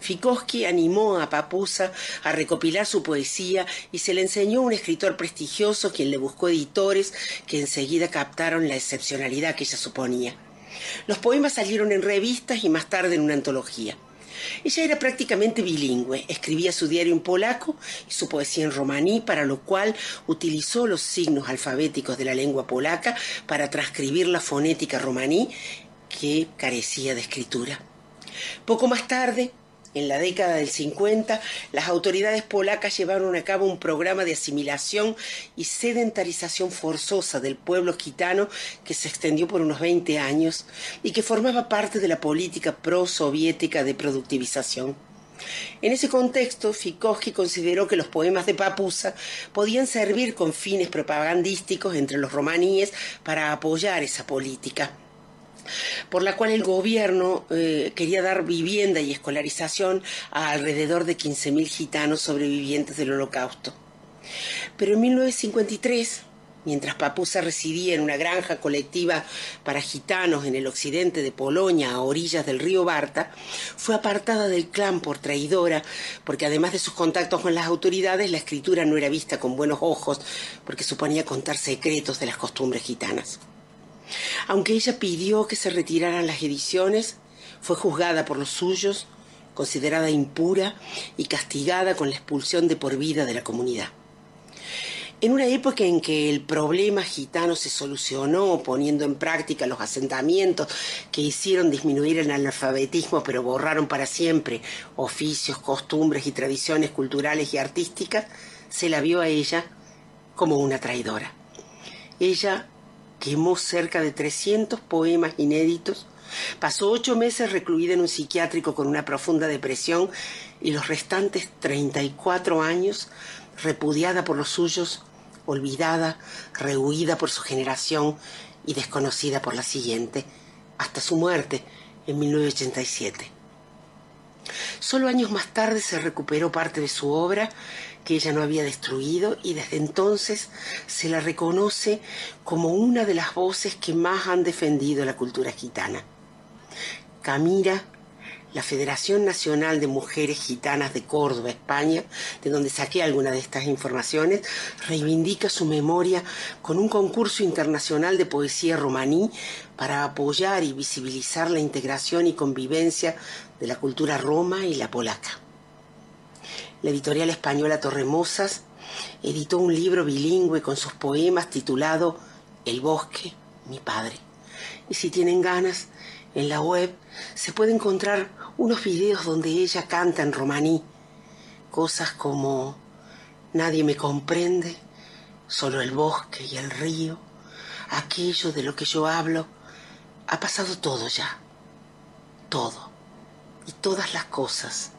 Fikowski animó a Papusa a recopilar su poesía y se le enseñó a un escritor prestigioso quien le buscó editores que enseguida captaron la excepcionalidad que ella suponía. Los poemas salieron en revistas y más tarde en una antología. Ella era prácticamente bilingüe, escribía su diario en polaco y su poesía en romaní, para lo cual utilizó los signos alfabéticos de la lengua polaca para transcribir la fonética romaní que carecía de escritura. Poco más tarde, en la década del 50, las autoridades polacas llevaron a cabo un programa de asimilación y sedentarización forzosa del pueblo gitano que se extendió por unos 20 años y que formaba parte de la política pro-soviética de productivización. En ese contexto, Fikowski consideró que los poemas de Papusa podían servir con fines propagandísticos entre los romaníes para apoyar esa política por la cual el gobierno eh, quería dar vivienda y escolarización a alrededor de 15.000 gitanos sobrevivientes del holocausto. Pero en 1953 Mientras Papusa residía en una granja colectiva para gitanos en el occidente de Polonia, a orillas del río Barta, fue apartada del clan por traidora, porque además de sus contactos con las autoridades, la escritura no era vista con buenos ojos, porque suponía contar secretos de las costumbres gitanas. Aunque ella pidió que se retiraran las ediciones, fue juzgada por los suyos, considerada impura y castigada con la expulsión de por vida de la comunidad. En una época en que el problema gitano se solucionó poniendo en práctica los asentamientos que hicieron disminuir el analfabetismo pero borraron para siempre oficios, costumbres y tradiciones culturales y artísticas, se la vio a ella como una traidora. Ella quemó cerca de 300 poemas inéditos, pasó ocho meses recluida en un psiquiátrico con una profunda depresión y los restantes 34 años repudiada por los suyos olvidada, rehuida por su generación y desconocida por la siguiente, hasta su muerte en 1987. Solo años más tarde se recuperó parte de su obra que ella no había destruido y desde entonces se la reconoce como una de las voces que más han defendido la cultura gitana. Camira la Federación Nacional de Mujeres Gitanas de Córdoba, España, de donde saqué algunas de estas informaciones, reivindica su memoria con un concurso internacional de poesía romaní para apoyar y visibilizar la integración y convivencia de la cultura roma y la polaca. La editorial española Torremosas editó un libro bilingüe con sus poemas titulado El bosque, mi padre. Y si tienen ganas, en la web se puede encontrar unos videos donde ella canta en romaní cosas como Nadie me comprende, solo el bosque y el río, aquello de lo que yo hablo, ha pasado todo ya, todo, y todas las cosas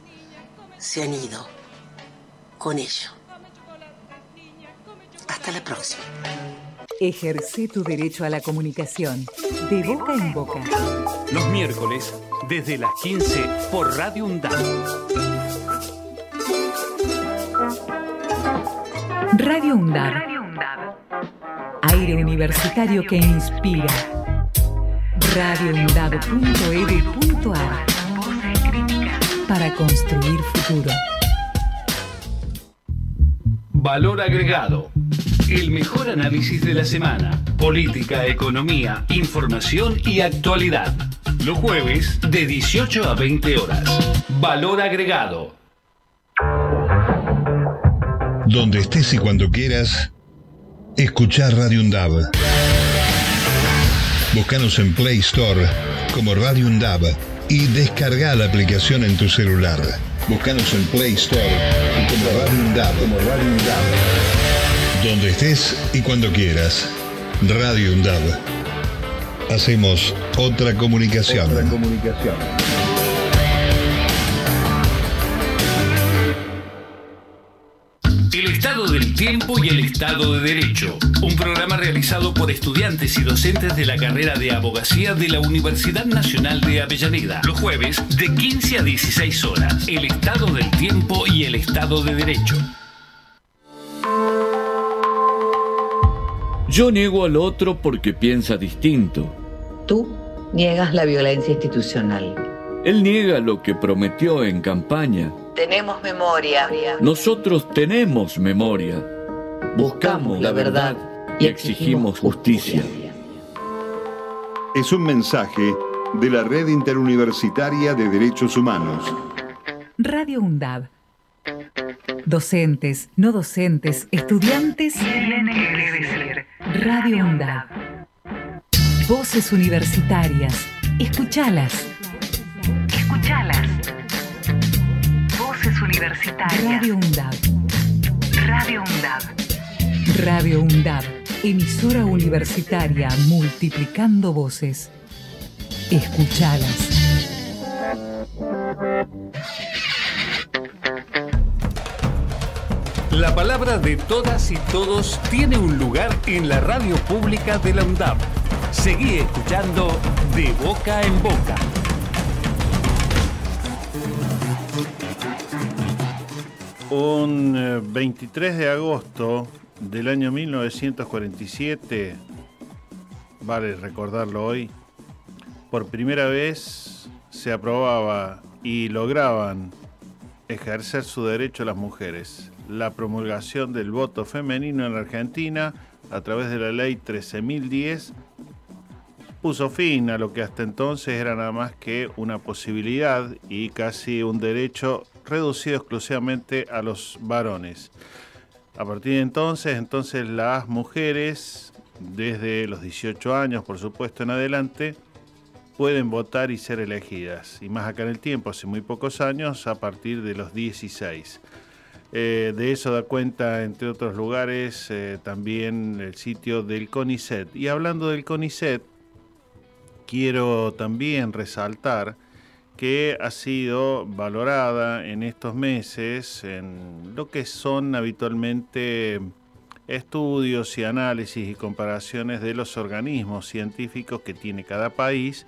se han ido con ello. Hasta la próxima. Ejerce tu derecho a la comunicación de boca en boca. Los miércoles, desde las 15, por Radio UNDAP. Radio UNDAB. Aire universitario que inspira. radioundab.edu.ar Para construir futuro. Valor agregado. El mejor análisis de la semana. Política, economía, información y actualidad. Los jueves de 18 a 20 horas. Valor agregado. Donde estés y cuando quieras, escuchar Radio Undab. Búscanos en Play Store como Radio Undab y descarga la aplicación en tu celular. Búscanos en Play Store como Radio Undab. Como Radio Undab. Donde estés y cuando quieras. Radio Undab. Hacemos otra comunicación. Otra comunicación. El tiempo y el estado de derecho. Un programa realizado por estudiantes y docentes de la carrera de abogacía de la Universidad Nacional de Avellaneda. Los jueves de 15 a 16 horas. El estado del tiempo y el estado de derecho. Yo niego al otro porque piensa distinto. Tú niegas la violencia institucional. Él niega lo que prometió en campaña. Tenemos memoria. Nosotros tenemos memoria. Buscamos la verdad y exigimos justicia. Es un mensaje de la Red Interuniversitaria de Derechos Humanos. Radio UNDAB. Docentes, no docentes, estudiantes. Tienen que decir. Radio UNDAB. Voces universitarias. Escuchalas. Escuchalas. Radio UNDAB. Radio UNDAB. Radio UNDAB. Emisora universitaria multiplicando voces. Escuchalas. La palabra de todas y todos tiene un lugar en la radio pública de la UNDAP. Seguí escuchando De Boca en Boca. Un eh, 23 de agosto del año 1947, vale recordarlo hoy, por primera vez se aprobaba y lograban ejercer su derecho las mujeres. La promulgación del voto femenino en Argentina a través de la ley 13.010 puso fin a lo que hasta entonces era nada más que una posibilidad y casi un derecho reducido exclusivamente a los varones. A partir de entonces, entonces las mujeres, desde los 18 años por supuesto en adelante, pueden votar y ser elegidas. Y más acá en el tiempo, hace muy pocos años, a partir de los 16. Eh, de eso da cuenta, entre otros lugares, eh, también el sitio del CONICET. Y hablando del CONICET, quiero también resaltar que ha sido valorada en estos meses en lo que son habitualmente estudios y análisis y comparaciones de los organismos científicos que tiene cada país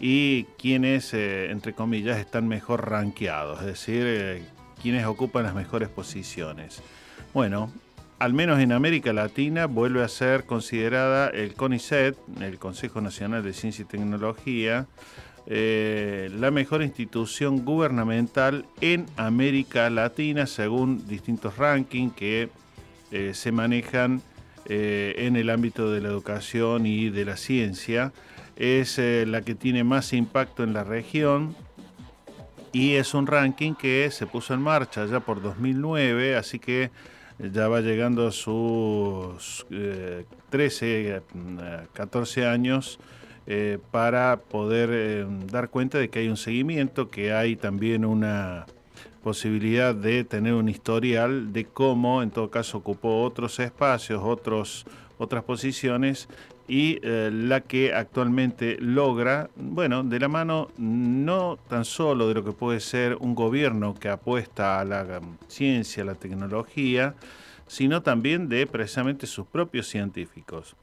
y quienes, eh, entre comillas, están mejor rankeados, es decir, eh, quienes ocupan las mejores posiciones. Bueno, al menos en América Latina vuelve a ser considerada el CONICET, el Consejo Nacional de Ciencia y Tecnología, eh, la mejor institución gubernamental en América Latina según distintos rankings que eh, se manejan eh, en el ámbito de la educación y de la ciencia. Es la que tiene más impacto en la región y es un ranking que se puso en marcha ya por 2009, así que ya va llegando a sus 13, 14 años eh, para poder eh, dar cuenta de que hay un seguimiento, que hay también una posibilidad de tener un historial de cómo en todo caso ocupó otros espacios, otros, otras posiciones y eh, la que actualmente logra, bueno, de la mano no tan solo de lo que puede ser un gobierno que apuesta a la ciencia, a la tecnología, sino también de precisamente sus propios científicos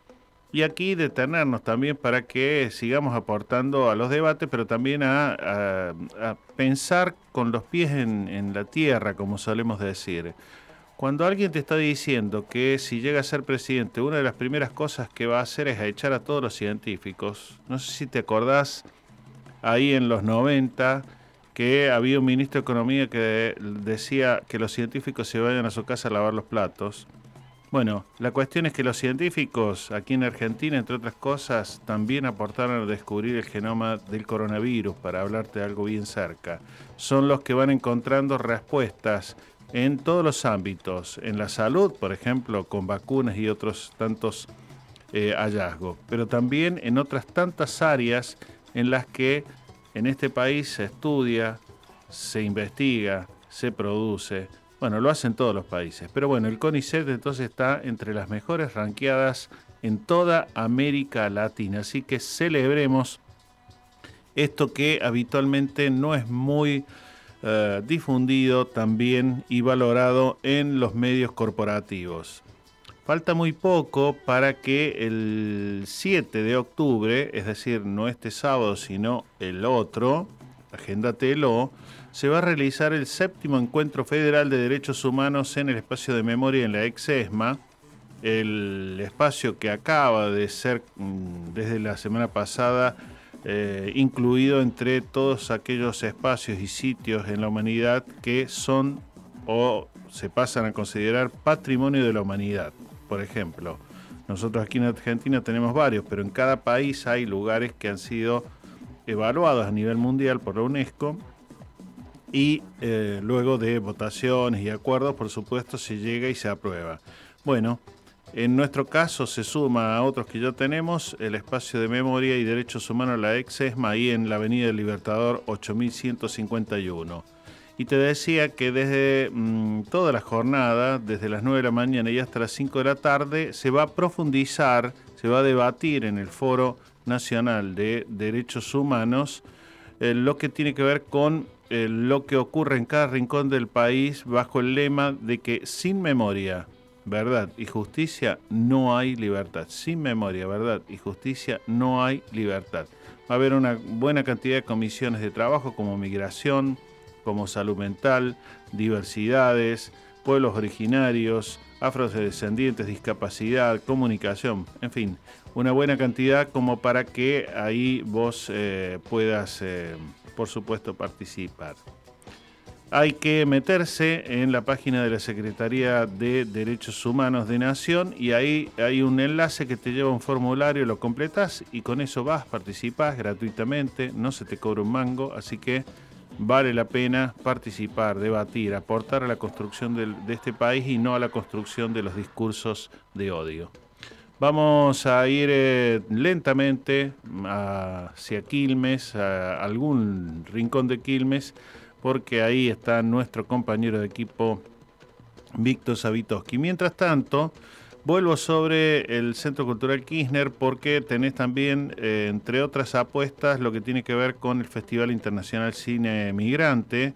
y aquí detenernos también para que sigamos aportando a los debates, pero también a, pensar con los pies en, la tierra, como solemos decir. Cuando alguien te está diciendo que si llega a ser presidente, una de las primeras cosas que va a hacer es echar a todos los científicos, no sé si te acordás ahí en los 90 que había un ministro de Economía que decía que los científicos se vayan a su casa a lavar los platos. Bueno, la cuestión es que los científicos aquí en Argentina, entre otras cosas, también aportaron a descubrir el genoma del coronavirus, para hablarte de algo bien cerca. Son los que van encontrando respuestas en todos los ámbitos, en la salud, por ejemplo, con vacunas y otros tantos eh, hallazgos, pero también en otras tantas áreas en las que en este país se estudia, se investiga, se produce, bueno, lo hacen todos los países. Pero bueno, el CONICET entonces está entre las mejores ranqueadas en toda América Latina. Así que celebremos esto que habitualmente no es muy eh, difundido también y valorado en los medios corporativos. Falta muy poco para que el 7 de octubre, es decir, no este sábado, sino el otro, agéndatelo, se va a realizar el séptimo Encuentro Federal de Derechos Humanos en el espacio de memoria en la ex ESMA, el espacio que acaba de ser mm, desde la semana pasada eh, incluido entre todos aquellos espacios y sitios en la humanidad que son o se pasan a considerar patrimonio de la humanidad. Por ejemplo, nosotros aquí en Argentina tenemos varios, pero en cada país hay lugares que han sido evaluados a nivel mundial por la UNESCO y eh, luego de votaciones y acuerdos, por supuesto, se llega y se aprueba. Bueno, en nuestro caso se suma a otros que ya tenemos el espacio de memoria y derechos humanos, la ex-ESMA, ahí en la Avenida del Libertador 8151. Y te decía que desde mm, toda la jornada, desde las 9 de la mañana y hasta las 5 de la tarde, se va a profundizar, se va a debatir en el Foro Nacional de Derechos Humanos eh, lo que tiene que ver con eh, lo que ocurre en cada rincón del país bajo el lema de que sin memoria, verdad y justicia no hay libertad. Sin memoria, verdad y justicia no hay libertad. Va a haber una buena cantidad de comisiones de trabajo como migración, como salud mental, diversidades, pueblos originarios, afrodescendientes, discapacidad, comunicación, en fin, una buena cantidad como para que ahí vos eh, puedas, eh, por supuesto, participar. Hay que meterse en la página de la Secretaría de Derechos Humanos de Nación y ahí hay un enlace que te lleva un formulario, lo completas y con eso vas, participás gratuitamente, no se te cobra un mango, así que vale la pena participar, debatir, aportar a la construcción de este país y no a la construcción de los discursos de odio. Vamos a ir eh, lentamente hacia Quilmes, a algún rincón de Quilmes, porque ahí está nuestro compañero de equipo Víctor Savitoski. Mientras tanto, Vuelvo sobre el Centro Cultural Kirchner porque tenés también, eh, entre otras apuestas, lo que tiene que ver con el Festival Internacional Cine Migrante,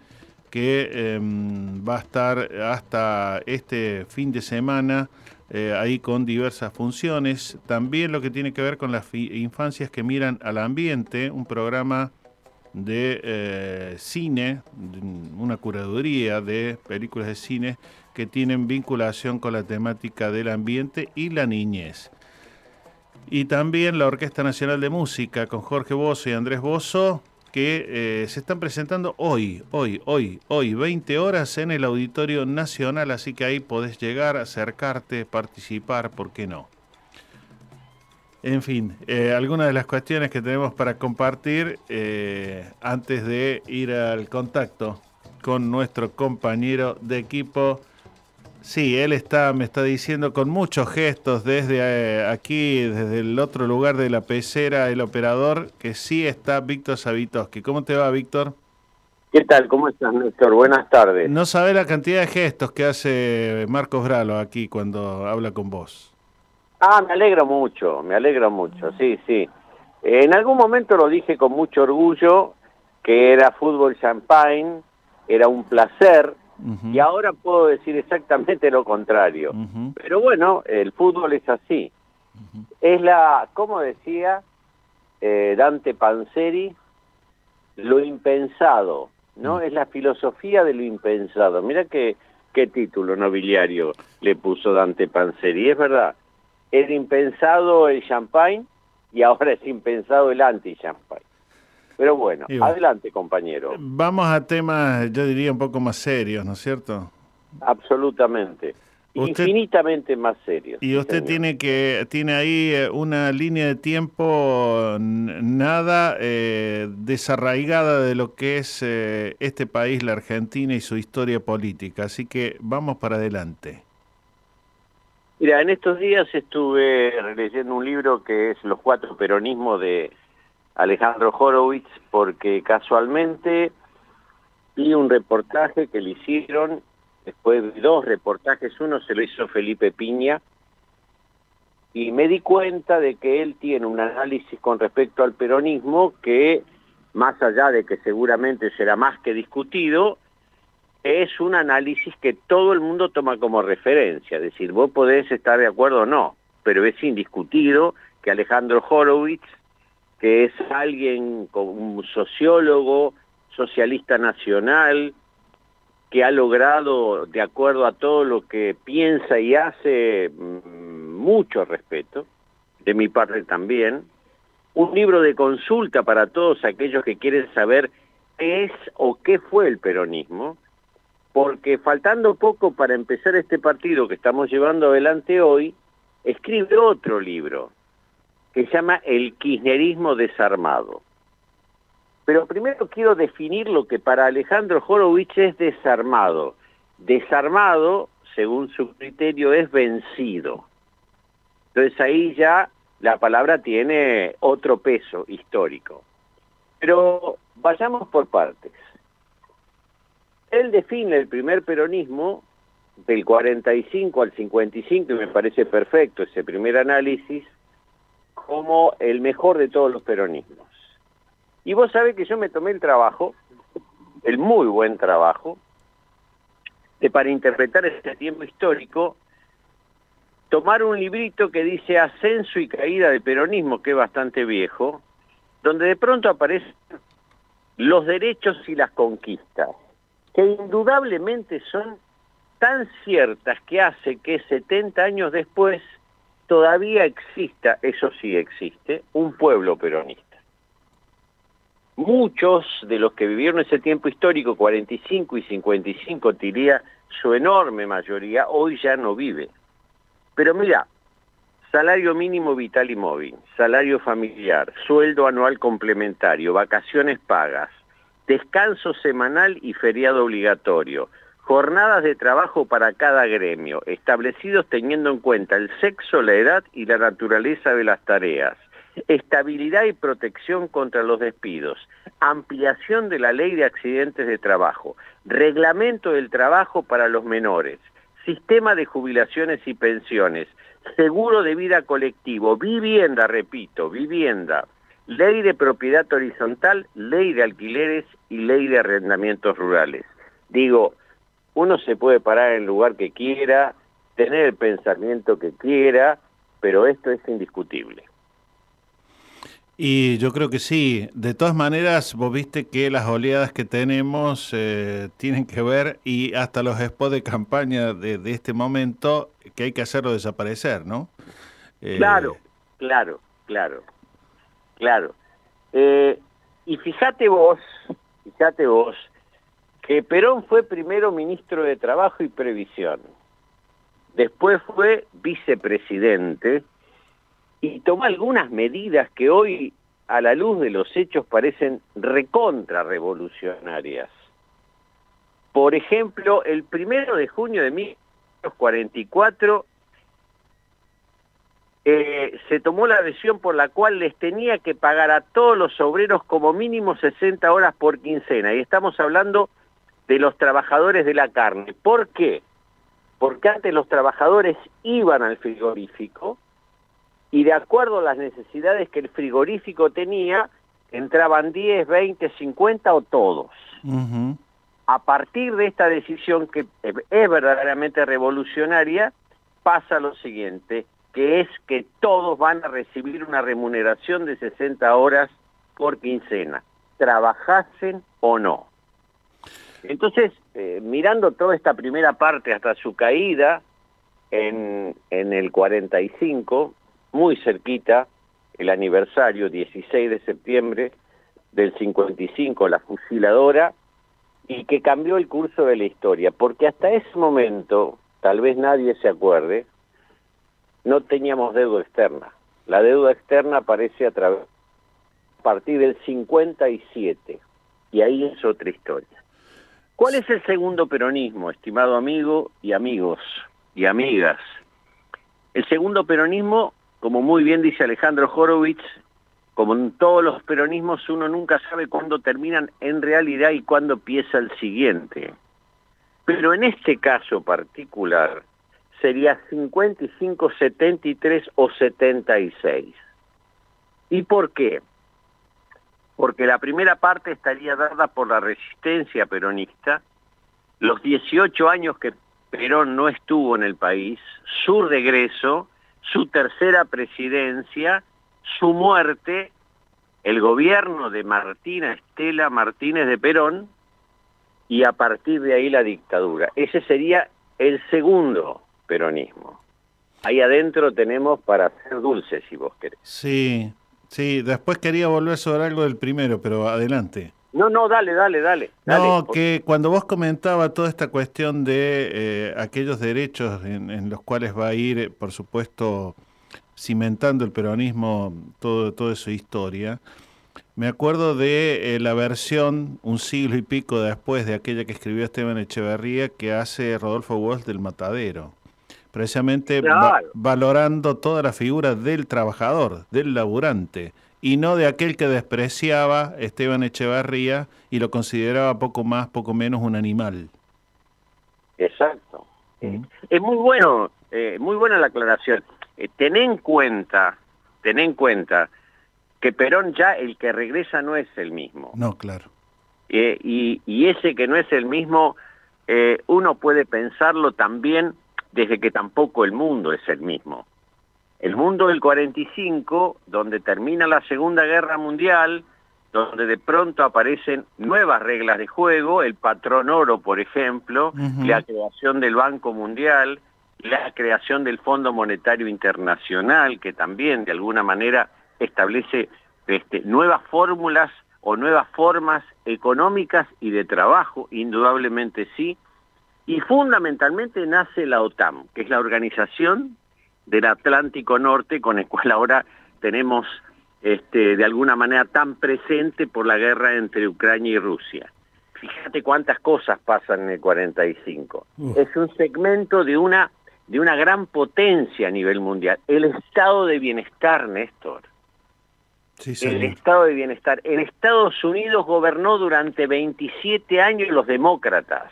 que em, va a estar hasta este fin de semana eh, ahí con diversas funciones. También lo que tiene que ver con las infancias que miran al ambiente, un programa de eh, cine, una curaduría de películas de cine que tienen vinculación con la temática del ambiente y la niñez. Y también la Orquesta Nacional de Música con Jorge Bozo y Andrés Bozo, que eh, se están presentando hoy, hoy, hoy, hoy, 20 horas en el Auditorio Nacional, así que ahí podés llegar, acercarte, participar, ¿por qué no? En fin, eh, algunas de las cuestiones que tenemos para compartir eh, antes de ir al contacto con nuestro compañero de equipo, Sí, él está, me está diciendo con muchos gestos desde eh, aquí, desde el otro lugar de la pecera, el operador, que sí está Víctor Savitoski. ¿Cómo te va, Víctor? ¿Qué tal? ¿Cómo estás, Néstor? Buenas tardes. No sabe la cantidad de gestos que hace Marcos Bralo aquí cuando habla con vos. Ah, me alegro mucho, me alegro mucho, sí, sí. En algún momento lo dije con mucho orgullo, que era fútbol champagne, era un placer, y ahora puedo decir exactamente lo contrario. Pero bueno, el fútbol es así. Es la, como decía eh, Dante Panzeri, lo impensado, ¿no? Es la filosofía de lo impensado. Mira qué, qué título nobiliario le puso Dante Panzeri. Es verdad, es impensado el champagne y ahora es impensado el anti-champagne. Pero bueno, adelante compañero. Vamos a temas, yo diría, un poco más serios, ¿no es cierto? Absolutamente. Infinitamente más serios. Y usted tiene que tiene ahí eh, una línea de tiempo nada eh, desarraigada de lo que es eh, este país, la Argentina y su historia política. Así que vamos para adelante. Mira, en estos días estuve leyendo un libro que es Los cuatro peronismos de Alejandro Horowitz porque casualmente vi un reportaje que le hicieron, después de dos reportajes, uno se lo hizo Felipe Piña, y me di cuenta de que él tiene un análisis con respecto al peronismo que, más allá de que seguramente será más que discutido, es un análisis que todo el mundo toma como referencia, es decir, vos podés estar de acuerdo o no, pero es indiscutido que Alejandro Horowitz que es alguien como un sociólogo, socialista nacional, que ha logrado, de acuerdo a todo lo que piensa y hace, mm, mucho respeto, de mi parte también, un libro de consulta para todos aquellos que quieren saber qué es o qué fue el peronismo, porque faltando poco para empezar este partido que estamos llevando adelante hoy, escribe otro libro, que se llama el kirchnerismo desarmado. Pero primero quiero definir lo que para Alejandro Horowitz es desarmado. Desarmado, según su criterio, es vencido. Entonces ahí ya la palabra tiene otro peso histórico. Pero vayamos por partes. Él define el primer peronismo del 45 al 55, y me parece perfecto ese primer análisis, como el mejor de todos los peronismos. Y vos sabés que yo me tomé el trabajo, el muy buen trabajo, de para interpretar este tiempo histórico, tomar un librito que dice Ascenso y Caída del Peronismo, que es bastante viejo, donde de pronto aparecen los derechos y las conquistas, que indudablemente son tan ciertas que hace que 70 años después todavía exista, eso sí existe, un pueblo peronista. Muchos de los que vivieron ese tiempo histórico, 45 y 55, diría su enorme mayoría, hoy ya no vive. Pero mira, salario mínimo vital y móvil, salario familiar, sueldo anual complementario, vacaciones pagas, descanso semanal y feriado obligatorio, jornadas de trabajo para cada gremio, establecidos teniendo en cuenta el sexo, la edad y la naturaleza de las tareas, estabilidad y protección contra los despidos, ampliación de la ley de accidentes de trabajo, reglamento del trabajo para los menores, sistema de jubilaciones y pensiones, seguro de vida colectivo, vivienda, repito, vivienda, ley de propiedad horizontal, ley de alquileres y ley de arrendamientos rurales. Digo, uno se puede parar en el lugar que quiera, tener el pensamiento que quiera, pero esto es indiscutible. Y yo creo que sí. De todas maneras, vos viste que las oleadas que tenemos eh, tienen que ver y hasta los spots de campaña de, de, este momento que hay que hacerlo desaparecer, ¿no? Eh... Claro, claro, claro, claro. Eh, y fíjate vos, fíjate vos, que Perón fue primero ministro de Trabajo y Previsión. Después fue vicepresidente y tomó algunas medidas que hoy, a la luz de los hechos, parecen recontra revolucionarias. Por ejemplo, el primero de junio de 1944 eh, se tomó la decisión por la cual les tenía que pagar a todos los obreros como mínimo 60 horas por quincena. Y estamos hablando de los trabajadores de la carne. ¿Por qué? Porque antes los trabajadores iban al frigorífico, y de acuerdo a las necesidades que el frigorífico tenía, entraban 10, 20, 50 o todos. Uh -huh. A partir de esta decisión que es verdaderamente revolucionaria, pasa lo siguiente, que es que todos van a recibir una remuneración de 60 horas por quincena, trabajasen o no. Entonces, eh, mirando toda esta primera parte hasta su caída en, en el 45, muy cerquita, el aniversario 16 de septiembre del 55, la fusiladora, y que cambió el curso de la historia, porque hasta ese momento, tal vez nadie se acuerde, no teníamos deuda externa. La deuda externa aparece a, través, a partir del 57, y ahí es otra historia. ¿Cuál es el segundo peronismo, estimado amigo y amigos y amigas? El segundo peronismo como muy bien dice Alejandro Horowitz, como en todos los peronismos, uno nunca sabe cuándo terminan en realidad y cuándo empieza el siguiente. Pero en este caso particular, sería 55, 73 o 76. ¿Y por qué? Porque la primera parte estaría dada por la resistencia peronista, los 18 años que Perón no estuvo en el país, su regreso, su tercera presidencia, su muerte, el gobierno de Martina Estela Martínez de Perón y a partir de ahí la dictadura. Ese sería el segundo peronismo. Ahí adentro tenemos para hacer dulces, si vos querés. Sí, sí, después quería volver sobre algo del primero, pero adelante. No, no, dale, dale, dale. No, que cuando vos comentabas toda esta cuestión de eh, aquellos derechos en, en, los cuales va a ir, por supuesto, cimentando el peronismo todo, toda su historia, me acuerdo de eh, la versión un siglo y pico después de aquella que escribió Esteban Echeverría que hace Rodolfo Walsh del Matadero. Precisamente claro. va, valorando toda la figura del trabajador, del laburante y no de aquel que despreciaba Esteban Echevarría y lo consideraba poco más, poco menos un animal. Exacto. Es muy bueno, eh, muy buena la aclaración. Eh, ten en cuenta, ten en cuenta que Perón ya el que regresa no es el mismo. No, claro. Eh, y, y, ese que no es el mismo, eh, uno puede pensarlo también desde que tampoco el mundo es el mismo. El mundo del 45, donde termina la Segunda Guerra Mundial, donde de pronto aparecen nuevas reglas de juego, el patrón oro, por ejemplo, la creación del Banco Mundial, la creación del Fondo Monetario Internacional, que también de alguna manera establece este, nuevas fórmulas o nuevas formas económicas y de trabajo, indudablemente sí, y fundamentalmente nace la OTAN, que es la organización del Atlántico Norte, con el cual ahora tenemos este, de alguna manera tan presente por la guerra entre Ucrania y Rusia. Fíjate cuántas cosas pasan en el 45. Uf. Es un segmento de una, de una gran potencia a nivel mundial. El estado de bienestar, Néstor. Sí, El estado de bienestar. En Estados Unidos gobernó durante 27 años los demócratas.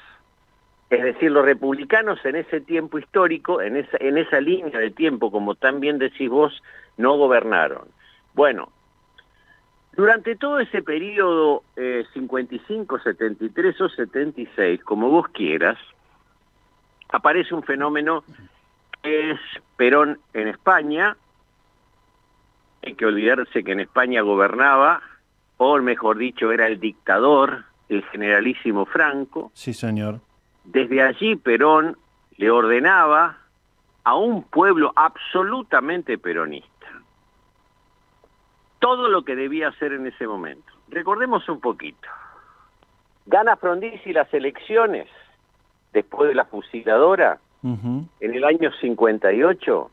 Es decir, los republicanos en ese tiempo histórico, en esa, en esa línea de tiempo, como también decís vos, no gobernaron. Bueno, durante todo ese periodo eh, 55, 73 o 76, como vos quieras, aparece un fenómeno que es Perón en España, hay que olvidarse que en España gobernaba, o mejor dicho, era el dictador, el generalísimo Franco. Sí, señor. Desde allí Perón le ordenaba a un pueblo absolutamente peronista todo lo que debía hacer en ese momento. Recordemos un poquito. Gana Frondizi las elecciones después de la fusiladora en el año 58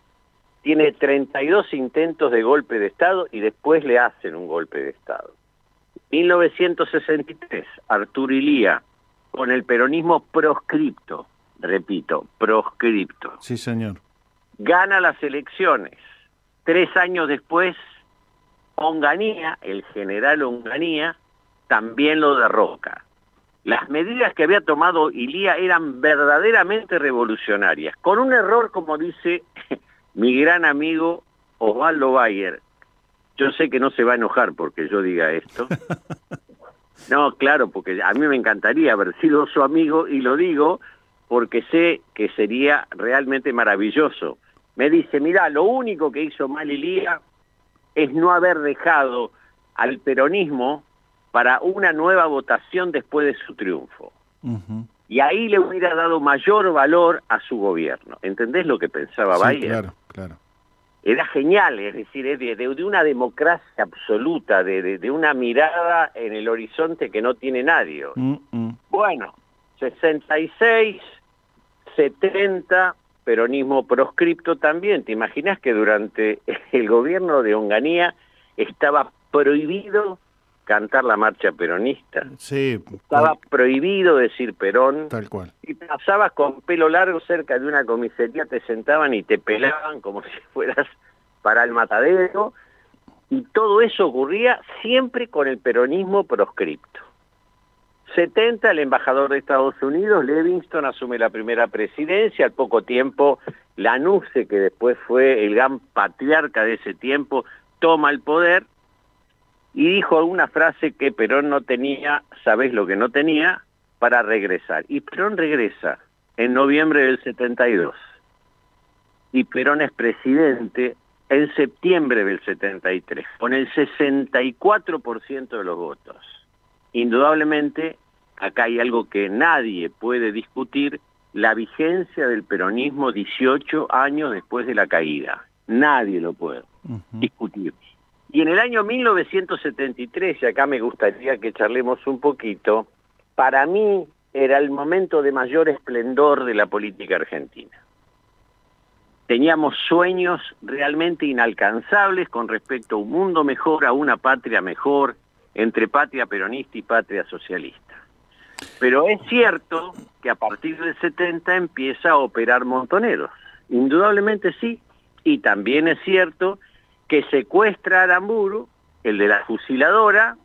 tiene 32 intentos de golpe de Estado y después le hacen un golpe de Estado. 1963, Arturo Ilía, con el peronismo proscripto, repito, proscripto, Sí, señor. gana las elecciones. Tres años después, Onganía, el general Onganía, también lo derroca. Las medidas que había tomado Ilía eran verdaderamente revolucionarias, con un error, como dice <laughs> mi gran amigo Osvaldo Bayer. Yo sé que no se va a enojar porque yo diga esto. <laughs> No, claro, porque a mí me encantaría haber sido su amigo y lo digo porque sé que sería realmente maravilloso. Me dice, mira, lo único que hizo mal Ilía es no haber dejado al peronismo para una nueva votación después de su triunfo. Y ahí le hubiera dado mayor valor a su gobierno. ¿Entendés lo que pensaba Sí, Bayer? claro, claro. Era genial, es decir, es de, de- de una democracia absoluta, de, una mirada en el horizonte que no tiene nadie. Mm, mm. Bueno, 66, 70, peronismo proscripto también. ¿Te imaginas que durante el gobierno de Onganía estaba prohibido cantar la marcha peronista? Sí, Estaba prohibido decir Perón. tal cual. Si pasabas con pelo largo cerca de una comisaría, te sentaban y te pelaban como si <laughs> fueras para el matadero. Y todo eso ocurría siempre con el peronismo proscripto. 70, el embajador de Estados Unidos, Livingston, asume la primera presidencia. Al poco tiempo, Lanusse, que después fue el gran patriarca de ese tiempo, toma el poder y dijo una frase que Perón no tenía, ¿sabés lo que no tenía? Para regresar. Y Perón regresa en noviembre del 72. Y Perón es presidente en septiembre del 73, con el 64% de los votos. Indudablemente, acá hay algo que nadie puede discutir, la vigencia del peronismo 18 años después de la caída. Nadie lo puede discutir. Y en el año 1973, y acá me gustaría que charlemos un poquito, para mí era el momento de mayor esplendor de la política argentina. Teníamos sueños realmente inalcanzables con respecto a un mundo mejor, a una patria mejor, entre patria peronista y patria socialista. Pero es cierto que a partir del 70 empieza a operar Montoneros. Indudablemente sí. Y también es cierto secuestra a Aramburu, el de la fusiladora,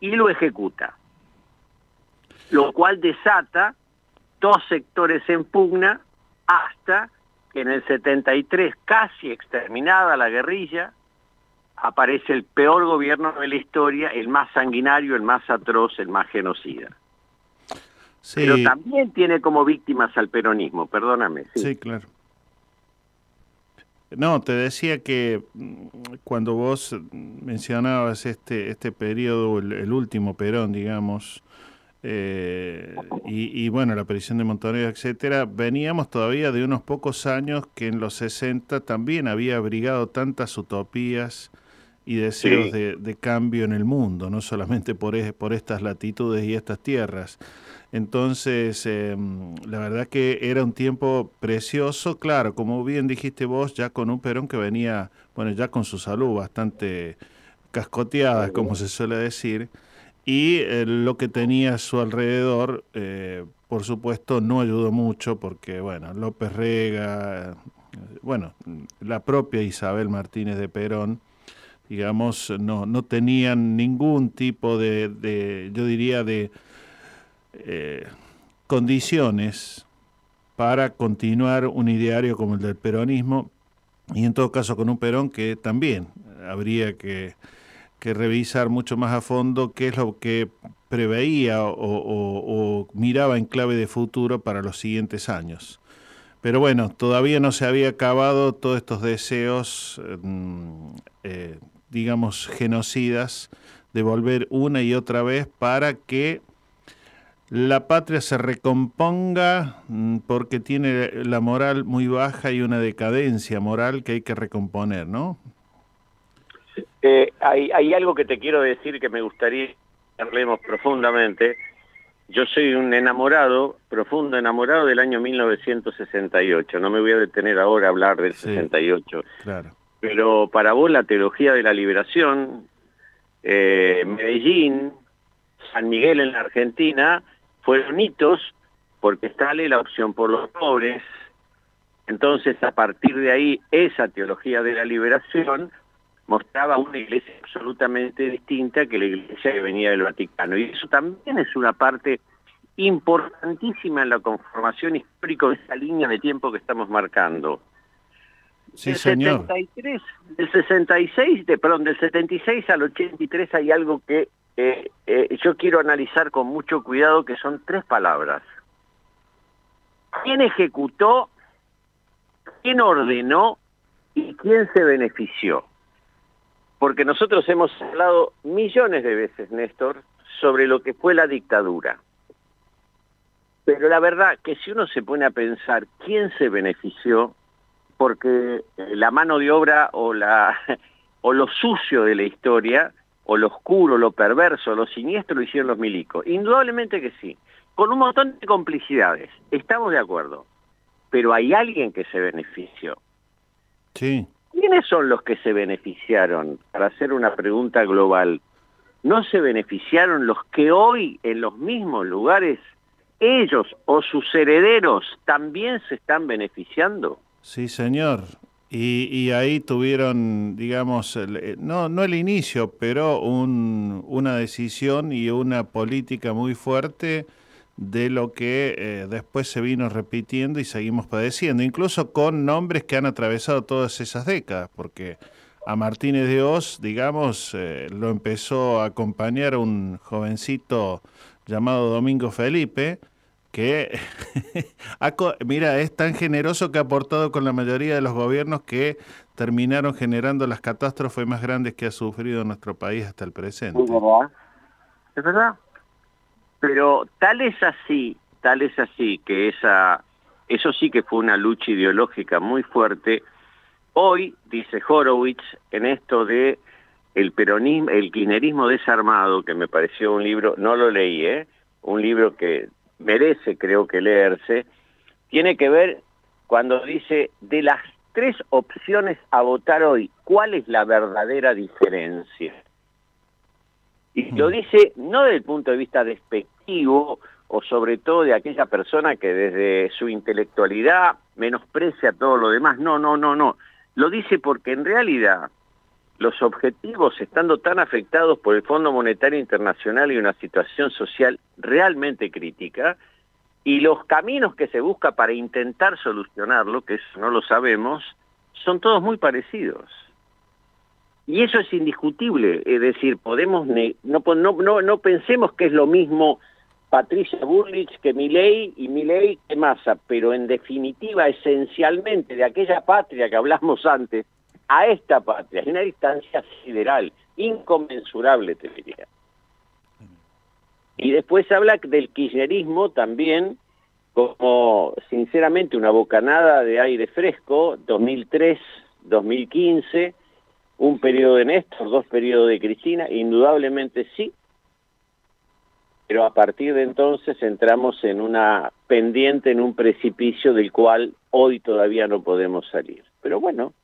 y lo ejecuta. Lo cual desata dos sectores en pugna hasta que en el 73, casi exterminada la guerrilla, aparece el peor gobierno de la historia, el más sanguinario, el más atroz, el más genocida. Sí, Pero también tiene como víctimas al peronismo, perdóname. sí. sí, claro. No, te decía que mm, cuando vos mencionabas este, este periodo, el, el último Perón, digamos, eh, y, y, bueno, la aparición de Montonero, etcétera, veníamos todavía de unos pocos años que en los 60 también había abrigado tantas utopías y deseos Sí. de, de cambio en el mundo, no solamente por, es- por estas latitudes y estas tierras. Entonces, eh, la verdad que era un tiempo precioso, claro, como bien dijiste vos, ya con un Perón que venía, bueno, ya con su salud bastante cascoteada, como se suele decir, y eh, lo que tenía a su alrededor, eh, por supuesto, no ayudó mucho porque, bueno, López Rega, eh, bueno, la propia Isabel Martínez de Perón, digamos, no, no tenían ningún tipo de, de yo diría, de eh, condiciones para continuar un ideario como el del peronismo y en todo caso con un Perón que también habría que, que revisar mucho más a fondo qué es lo que preveía o, miraba en clave de futuro para los siguientes años. Pero bueno, todavía no se había acabado todos estos deseos, mm, eh, digamos, genocidas, de volver una y otra vez para que la patria se recomponga mm, porque tiene la moral muy baja y una decadencia moral que hay que recomponer, ¿no? Eh, hay, hay algo que te quiero decir que me gustaría que hablemos profundamente. Yo soy un enamorado, profundo enamorado del año 1968. No me voy a detener ahora a hablar del 68. Claro. Pero para vos la teología de la liberación, eh, Medellín, San Miguel en la Argentina, fueron hitos porque sale la opción por los pobres. Entonces, a partir de ahí, esa teología de la liberación mostraba una iglesia absolutamente distinta que la iglesia que venía del Vaticano. Y eso también es una parte importantísima en la conformación histórica de esa línea de tiempo que estamos marcando. Sí, del señor. 73, del 66, de, perdón, del 76 al 83 hay algo que eh, eh, yo quiero analizar con mucho cuidado, que son tres palabras. ¿Quién ejecutó, quién ordenó y quién se benefició? Porque nosotros hemos hablado millones de veces, Néstor, sobre lo que fue la dictadura. Pero la verdad que si uno se pone a pensar quién se benefició, porque eh, la mano de obra o la <laughs> o lo sucio de la historia, o lo oscuro, lo perverso, lo siniestro lo hicieron los milicos. Indudablemente que sí, con un montón de complicidades, estamos de acuerdo. Pero hay alguien que se benefició. Sí. ¿Quiénes son los que se beneficiaron? Para hacer una pregunta global, ¿no se beneficiaron los que hoy en los mismos lugares, ellos o sus herederos también se están beneficiando? Sí, señor. Y, ahí tuvieron, digamos, eh, no, no el inicio, pero un- una decisión y una política muy fuerte de lo que eh, después se vino repitiendo y seguimos padeciendo, incluso con nombres que han atravesado todas esas décadas, porque a Martínez de Oz, digamos, eh, lo empezó a acompañar un jovencito llamado Domingo Felipe, que, <laughs> mira, es tan generoso que ha aportado con la mayoría de los gobiernos que terminaron generando las catástrofes más grandes que ha sufrido nuestro país hasta el presente. Es verdad. Es verdad. Pero tal es así, tal es así que esa, eso sí que fue una lucha ideológica muy fuerte. Hoy, dice Horowitz, en esto de el peronismo, el kirchnerismo desarmado, que me pareció un libro, no lo leí, ¿eh? un libro que merece, creo que leerse, tiene que ver cuando dice de las tres opciones a votar hoy, ¿cuál es la verdadera diferencia? Y lo dice no desde el punto de vista despectivo o sobre todo de aquella persona que desde su intelectualidad menosprecia todo lo demás. No, no, no, no. Lo dice porque en realidad los objetivos, estando tan afectados por el Fondo Monetario Internacional y una situación social realmente crítica, y los caminos que se busca para intentar solucionarlo, que eso no lo sabemos, son todos muy parecidos. Y eso es indiscutible, es decir, podemos no, no, no, no pensemos que es lo mismo Patricia Burlich que Milei y Milei que Massa, pero en definitiva, esencialmente, de aquella patria que hablamos antes, a esta patria, en una distancia sideral, inconmensurable, te diría. Y después habla del kirchnerismo también como, sinceramente, una bocanada de aire fresco, 2003, 2015, un periodo de Néstor, dos periodos de Cristina, indudablemente sí, pero a partir de entonces entramos en una pendiente, en un precipicio del cual hoy todavía no podemos salir. Pero bueno,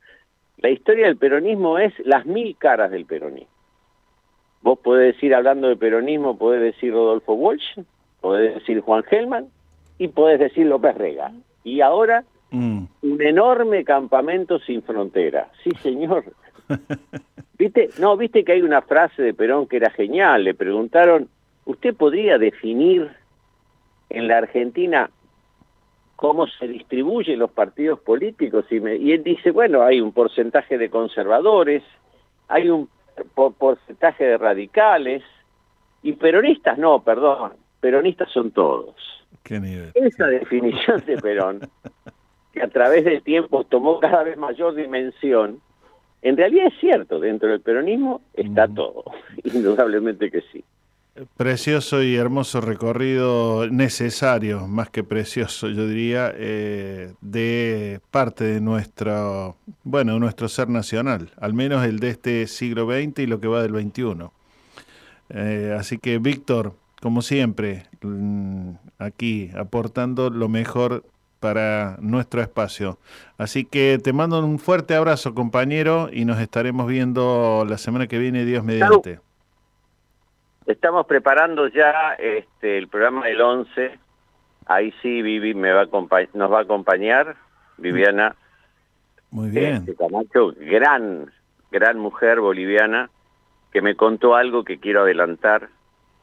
la historia del peronismo es las mil caras del peronismo. Vos podés decir, hablando de peronismo, podés decir Rodolfo Walsh, podés decir Juan Gelman y podés decir López Rega. Y ahora, un enorme campamento sin frontera. Sí, señor. <laughs> ¿Viste? No, viste que hay una frase de Perón que era genial. Le preguntaron, ¿usted podría definir en la Argentina cómo se distribuyen los partidos políticos? Y, me- y él dice, bueno, hay un porcentaje de conservadores, hay un por- porcentaje de radicales, y peronistas no, perdón, peronistas son todos. Qué nivel. Esa definición de Perón, que a través del tiempo tomó cada vez mayor dimensión, en realidad es cierto, dentro del peronismo está todo, <laughs> indudablemente que sí. Precioso y hermoso recorrido, necesario, más que precioso, yo diría, eh, de parte de nuestro, bueno, nuestro ser nacional, al menos el de este siglo XX y lo que va del XXI. Eh, así que, Víctor, como siempre, mm, aquí aportando lo mejor para nuestro espacio. Así que te mando un fuerte abrazo, compañero, y nos estaremos viendo la semana que viene, Dios mediante. Estamos preparando ya este, el programa del 11. Ahí sí Vivi me va a nos va a acompañar. Viviana Muy bien. este, Camacho, gran, gran mujer boliviana, que me contó algo que quiero adelantar.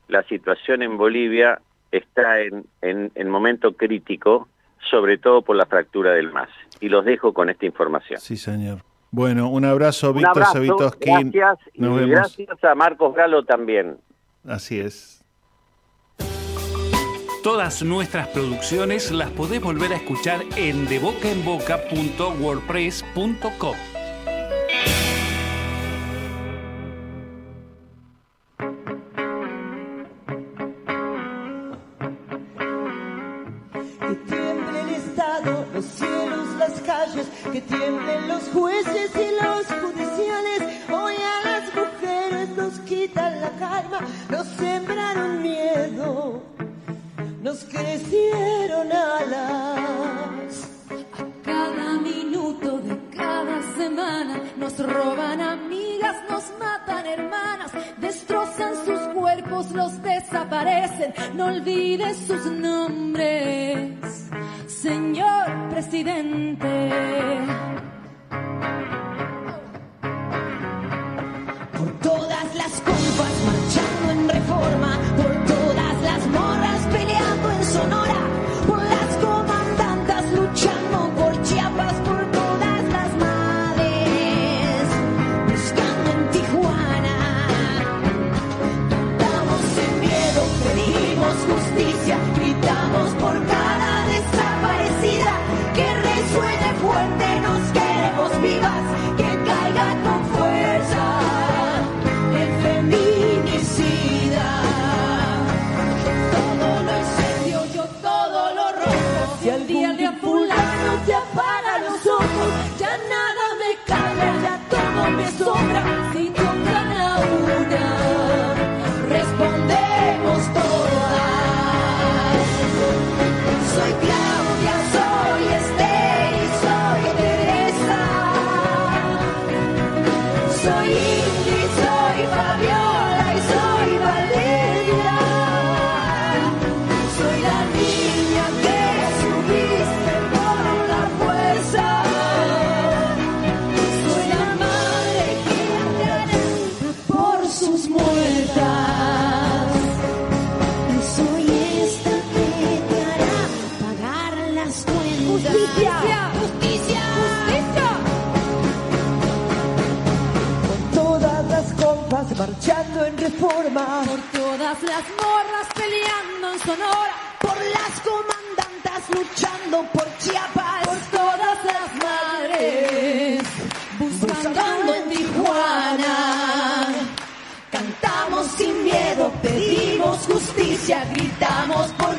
La situación en Bolivia está en, en, en momento crítico, sobre todo por la fractura del MAS. Y los dejo con esta información. Sí, señor. Bueno, un abrazo, Víctor abrazo, Savitoski. gracias, y vemos. gracias a Marcos Galo también. Así es. Todas nuestras producciones las podés volver a escuchar en debocaenboca.wordpress.com. crecieron alas. Cada minuto de cada semana nos roban amigas, nos matan hermanas, destrozan sus cuerpos, los desaparecen. No olvides sus nombres, señor presidente. Reforma. Por todas las morras peleando en Sonora, por las comandantas luchando por Chiapas, por todas las madres, buscando en Tijuana. Cantamos sin miedo, pedimos justicia, gritamos por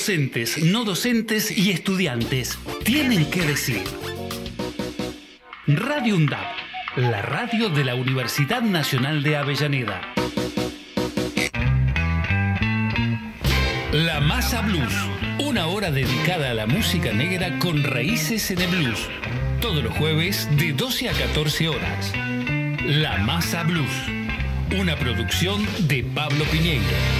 docentes, no docentes y estudiantes tienen que decir. Radio UNDAD, la radio de la Universidad Nacional de Avellaneda. La Masa Blues, una hora dedicada a la música negra con raíces en el blues. Todos los jueves de 12 a 14 horas. La Masa Blues, una producción de Pablo Piñeiro.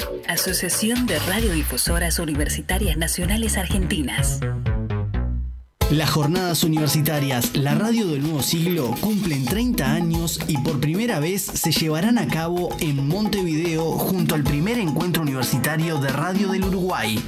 Asociación de Radiodifusoras Universitarias Nacionales Argentinas. Las jornadas universitarias La Radio del Nuevo Siglo cumplen 30 años y por primera vez se llevarán a cabo en Montevideo junto al primer encuentro universitario de Radio del Uruguay.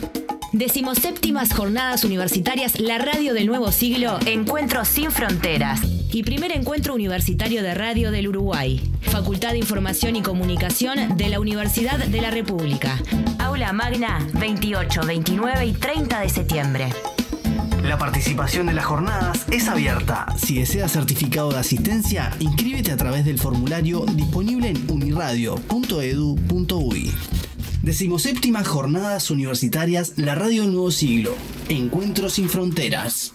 Decimoséptimas Jornadas Universitarias La Radio del Nuevo Siglo, Encuentros sin Fronteras. Y primer encuentro universitario de radio del Uruguay. Facultad de Información y Comunicación de la Universidad de la República. Aula Magna, 28, 29 y 30 de septiembre. La participación de las jornadas es abierta. Si deseas certificado de asistencia, inscríbete a través del formulario disponible en uniradio.edu.uy. Decimoséptimas Jornadas Universitarias La Radio Nuevo Siglo. Encuentros sin Fronteras.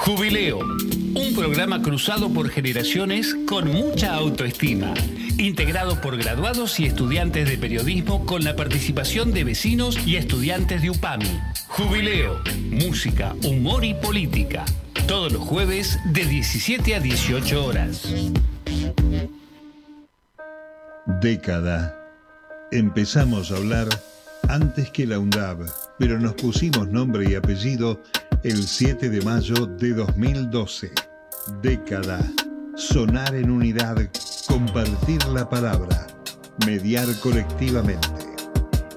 Jubileo, un programa cruzado por generaciones con mucha autoestima, integrado por graduados y estudiantes de periodismo con la participación de vecinos y estudiantes de UPAMI. Jubileo, música, humor y política, todos los jueves de 17 a 18 horas. Década. Empezamos a hablar antes que la UNDAB, pero nos pusimos nombre y apellido el 7 de mayo de 2012. Década. sonar en unidad, compartir la palabra, mediar colectivamente.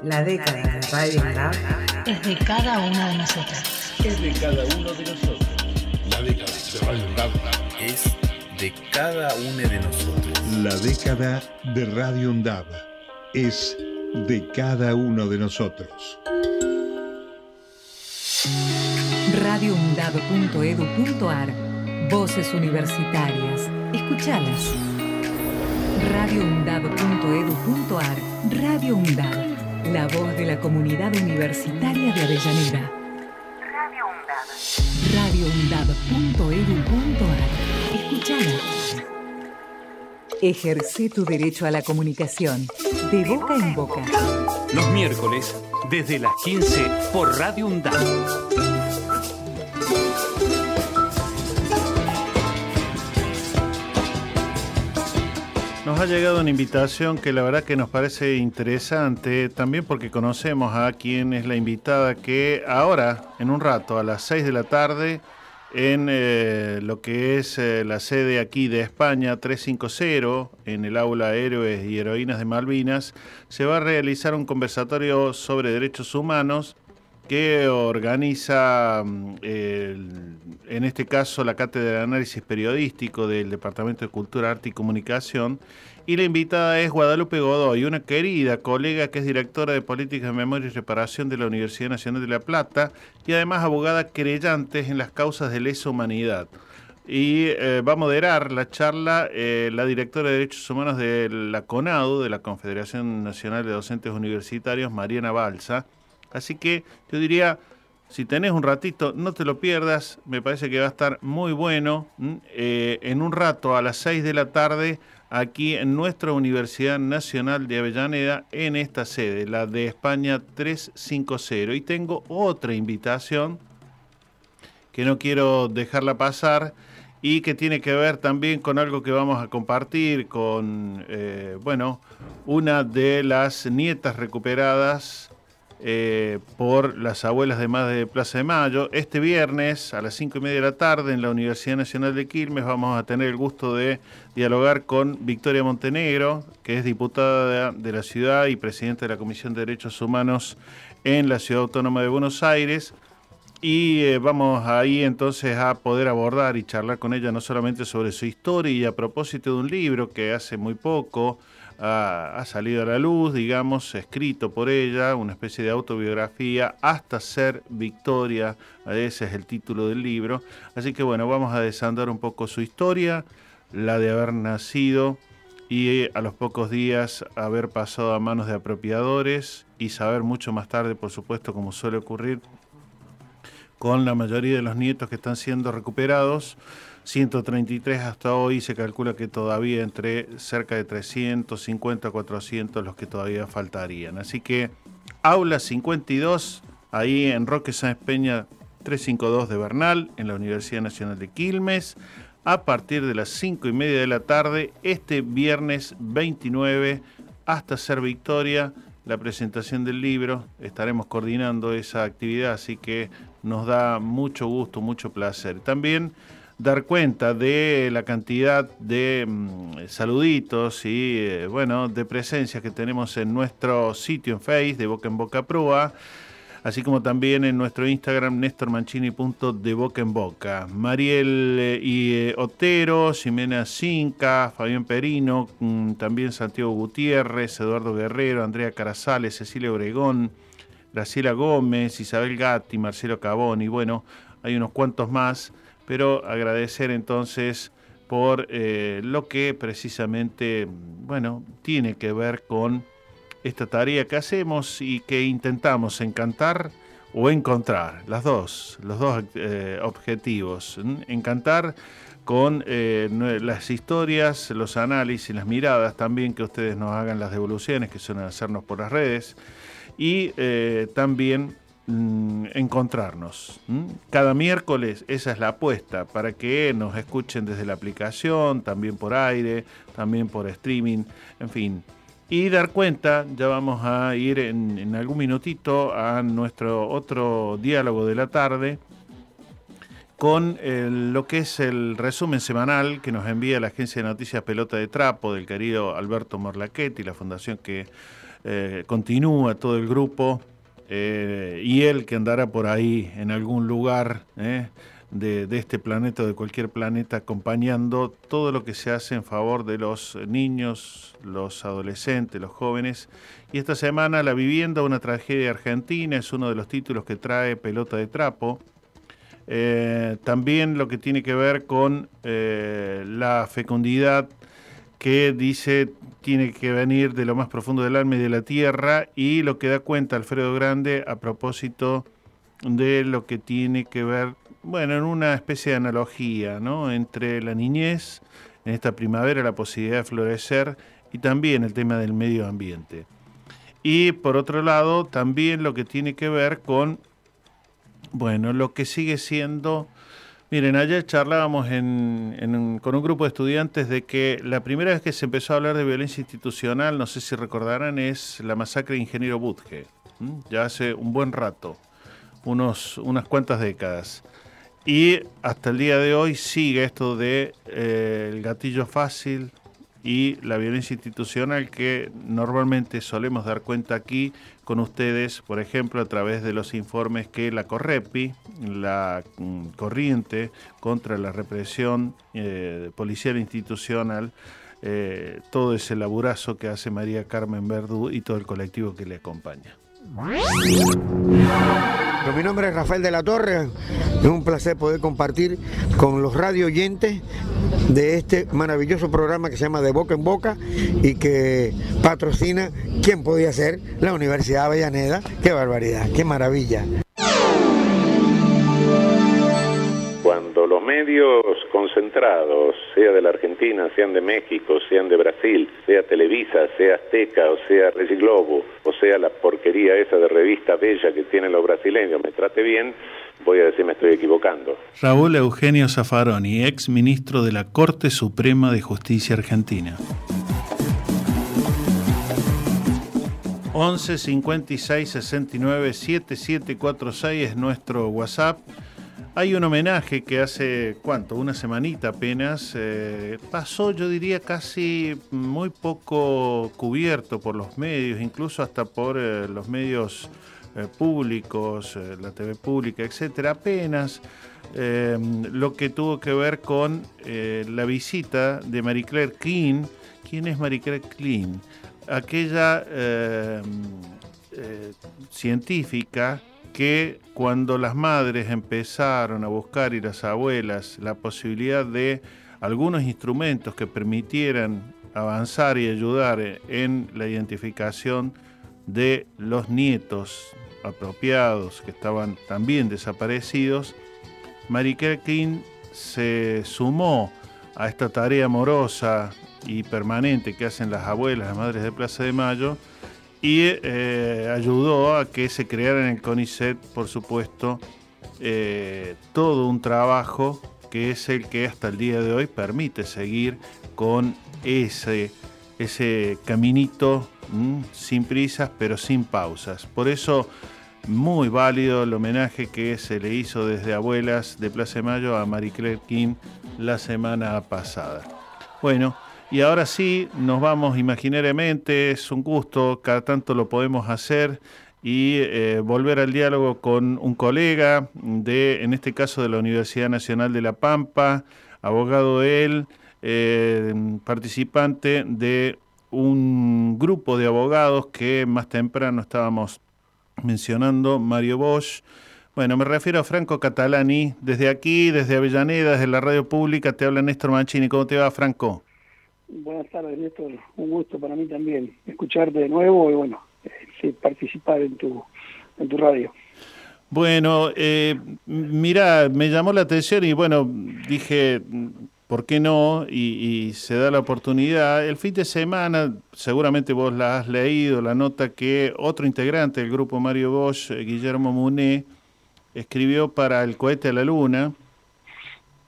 La década de Radio UNDAB Es de cada uno de nosotros. Es de cada uno de nosotros. La década de Radio UNDAB Es de cada uno de nosotros. La década de Radio UNDAB es de cada uno de nosotros. radioundab.edu.ar Voces universitarias. Escuchalas. radioundab.edu.ar Radio UNDAB. La voz de la comunidad universitaria de Avellaneda. radioundab.edu.ar Escuchala. Ejerce tu derecho a la comunicación. De boca en boca. Los miércoles, desde las 15 por Radio UNDAB. Nos ha llegado una invitación que la verdad que nos parece interesante, también porque conocemos a quien es la invitada que ahora, en un rato, a las 6 de la tarde, en eh, lo que es eh, la sede aquí de España 350, en el aula Héroes y Heroínas de Malvinas, se va a realizar un conversatorio sobre derechos humanos que organiza, mm, en este caso, la Cátedra de Análisis Periodístico del Departamento de Cultura, Arte y Comunicación. Y la invitada es Guadalupe Godoy, una querida colega que es directora de Políticas de Memoria y Reparación de la Universidad Nacional de La Plata y además abogada querellante en las causas de lesa humanidad. Y eh, va a moderar la charla eh, la directora de Derechos Humanos de la CONADU, de la Confederación Nacional de Docentes Universitarios, Mariana Balsa. Así que yo diría, si tenés un ratito, no te lo pierdas, me parece que va a estar muy bueno. Eh, en un rato, a las 6 de la tarde, aquí en nuestra Universidad Nacional de Avellaneda, en esta sede, la de España 350. Y tengo otra invitación que no quiero dejarla pasar y que tiene que ver también con algo que vamos a compartir con, eh, bueno, una de las nietas recuperadas eh, por las abuelas de Madre de Plaza de Mayo. Este viernes a las cinco y media de la tarde en la Universidad Nacional de Quilmes vamos a tener el gusto de dialogar con Victoria Montenegro, que es diputada de, de la ciudad y presidenta de la Comisión de Derechos Humanos en la Ciudad Autónoma de Buenos Aires. Y eh, vamos ahí entonces a poder abordar y charlar con ella no solamente sobre su historia y a propósito de un libro que hace muy poco ha, salido a la luz, digamos, escrito por ella, una especie de autobiografía, hasta ser Victoria, ese es el título del libro. Así que bueno, vamos a desandar un poco su historia, la de haber nacido y eh, a los pocos días haber pasado a manos de apropiadores y saber mucho más tarde, por supuesto, como suele ocurrir, con la mayoría de los nietos que están siendo recuperados. 133 hasta hoy, se calcula que todavía entre cerca de 350 a 400 los que todavía faltarían. Así que aula 52, ahí en Roque Sáenz Peña 352 de Bernal, en la Universidad Nacional de Quilmes, a partir de las 5 y media de la tarde, este viernes 29, hasta ser victoria, la presentación del libro. Estaremos coordinando esa actividad, así que nos da mucho gusto, mucho placer. También dar cuenta de la cantidad de mm, saluditos y eh, bueno, de presencia que tenemos en nuestro sitio en Face de Boca en Boca Proa, así como también en nuestro Instagram nestormanchini.de boca en boca. Mariel eh, y eh, Otero, Ximena Cinca, Fabián Perino, mm, también Santiago Gutiérrez, Eduardo Guerrero, Andrea Carazales, Cecilia Obregón, Graciela Gómez, Isabel Gatti, Marcelo Caboni, bueno, hay unos cuantos más, pero agradecer entonces por eh, lo que precisamente, bueno, tiene que ver con esta tarea que hacemos y que intentamos encantar o encontrar, las dos, los dos eh, objetivos, encantar con eh, las historias, los análisis, las miradas también que ustedes nos hagan las devoluciones que suelen hacernos por las redes y también mm, encontrarnos. Cada miércoles esa es la apuesta para que nos escuchen desde la aplicación, también por aire, también por streaming, en fin. Y dar cuenta, ya vamos a ir en, algún minutito a nuestro otro diálogo de la tarde, con lo que es el resumen semanal que nos envía la agencia de noticias Pelota de Trapo del querido Alberto Morlachetti, la fundación que eh, continúa todo el grupo, eh, y él que andará por ahí en algún lugar de, de, este planeta o de cualquier planeta acompañando todo lo que se hace en favor de los niños, los adolescentes, los jóvenes. Y esta semana La vivienda, una tragedia argentina, es uno de los títulos que trae Pelota de Trapo. Eh, también lo que tiene que ver con eh, la fecundidad que dice tiene que venir de lo más profundo del alma y de la tierra y lo que da cuenta Alfredo Grande a propósito de lo que tiene que ver, bueno, en una especie de analogía, ¿no? Entre la niñez, en esta primavera, la posibilidad de florecer y también el tema del medio ambiente. Y por otro lado, también lo que tiene que ver con bueno, lo que sigue siendo... Miren, ayer charlábamos con un grupo de estudiantes de que la primera vez que se empezó a hablar de violencia institucional, no sé si recordarán, es la masacre de Ingeniero Budge, ya hace un buen rato, unos, unas cuantas décadas. Y hasta el día de hoy sigue esto de eh, el gatillo fácil, y la violencia institucional que normalmente solemos dar cuenta aquí con ustedes, por ejemplo, a través de los informes que la Correpi, la mm, corriente contra la represión eh, policial institucional, eh, todo ese laburazo que hace María Carmen Verdú y todo el colectivo que le acompaña. Mi nombre es Rafael de la Torre. Es un placer poder compartir con los radio oyentes de este maravilloso programa que se llama De Boca en Boca y que patrocina, ¿quién podía ser? La Universidad Avellaneda. ¡Qué barbaridad! ¡Qué maravilla! Concentrados, sea de la Argentina, sean de México, sean de Brasil, sea Televisa, sea Azteca o sea Regi Globo, o sea la porquería esa de revista bella que tienen los brasileños, me trate bien, voy a decir me estoy equivocando. Raúl Eugenio Zaffaroni, ex ministro de la Corte Suprema de Justicia Argentina. 11 56 69 7746 es nuestro WhatsApp. Hay un homenaje que hace, ¿cuánto? Una semanita apenas. eh, pasó, yo diría, casi muy poco cubierto por los medios, incluso hasta por eh, los medios eh, públicos, la TV pública, etcétera. Apenas eh, lo que tuvo que ver con la visita de Marie Claire Klein. ¿Quién es Marie Claire Klein? Aquella eh, científica que cuando las madres empezaron a buscar y las abuelas la posibilidad de algunos instrumentos que permitieran avanzar y ayudar en la identificación de los nietos apropiados que estaban también desaparecidos, Mary King se sumó a esta tarea amorosa y permanente que hacen las abuelas, las madres de Plaza de Mayo, y eh, ayudó a que se creara en el CONICET, por supuesto, eh, todo un trabajo que es el que hasta el día de hoy permite seguir con ese, ese caminito sin prisas pero sin pausas. Por eso, muy válido el homenaje que se le hizo desde Abuelas de Plaza de Mayo a Marie Claire King la semana pasada. Bueno, y ahora sí, nos vamos imaginariamente, es un gusto, cada tanto lo podemos hacer y eh, volver al diálogo con un colega de, en este caso de la Universidad Nacional de La Pampa, abogado él, eh, participante de un grupo de abogados que más temprano estábamos mencionando, Mario Bosch. Bueno, me refiero a Franco Catalani. Desde aquí, desde Avellaneda, desde la radio pública, te habla Néstor Mancini. ¿Cómo te va, Franco? Buenas tardes, Néstor. Un gusto para mí también escucharte de nuevo y bueno, eh, participar en tu, en tu radio. Bueno, eh, mira, me llamó la atención y bueno, dije, ¿por qué no? Y, y, se da la oportunidad. El fin de semana, seguramente vos la has leído, la nota que otro integrante del grupo Mario Bosch, Guillermo Muné, escribió para el cohete a la luna.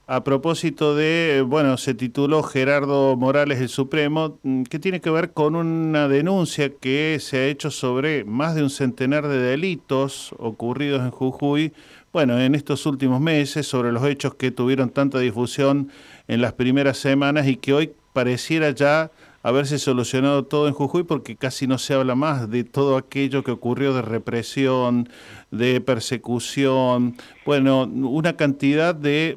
A propósito de, bueno, se tituló Gerardo Morales el Supremo, que tiene que ver con una denuncia que se ha hecho sobre más de un centenar de delitos ocurridos en Jujuy bueno, en estos últimos meses, sobre los hechos que tuvieron tanta difusión en las primeras semanas y que hoy pareciera ya haberse solucionado todo en Jujuy porque casi no se habla más de todo aquello que ocurrió de represión, de persecución, bueno, una cantidad de,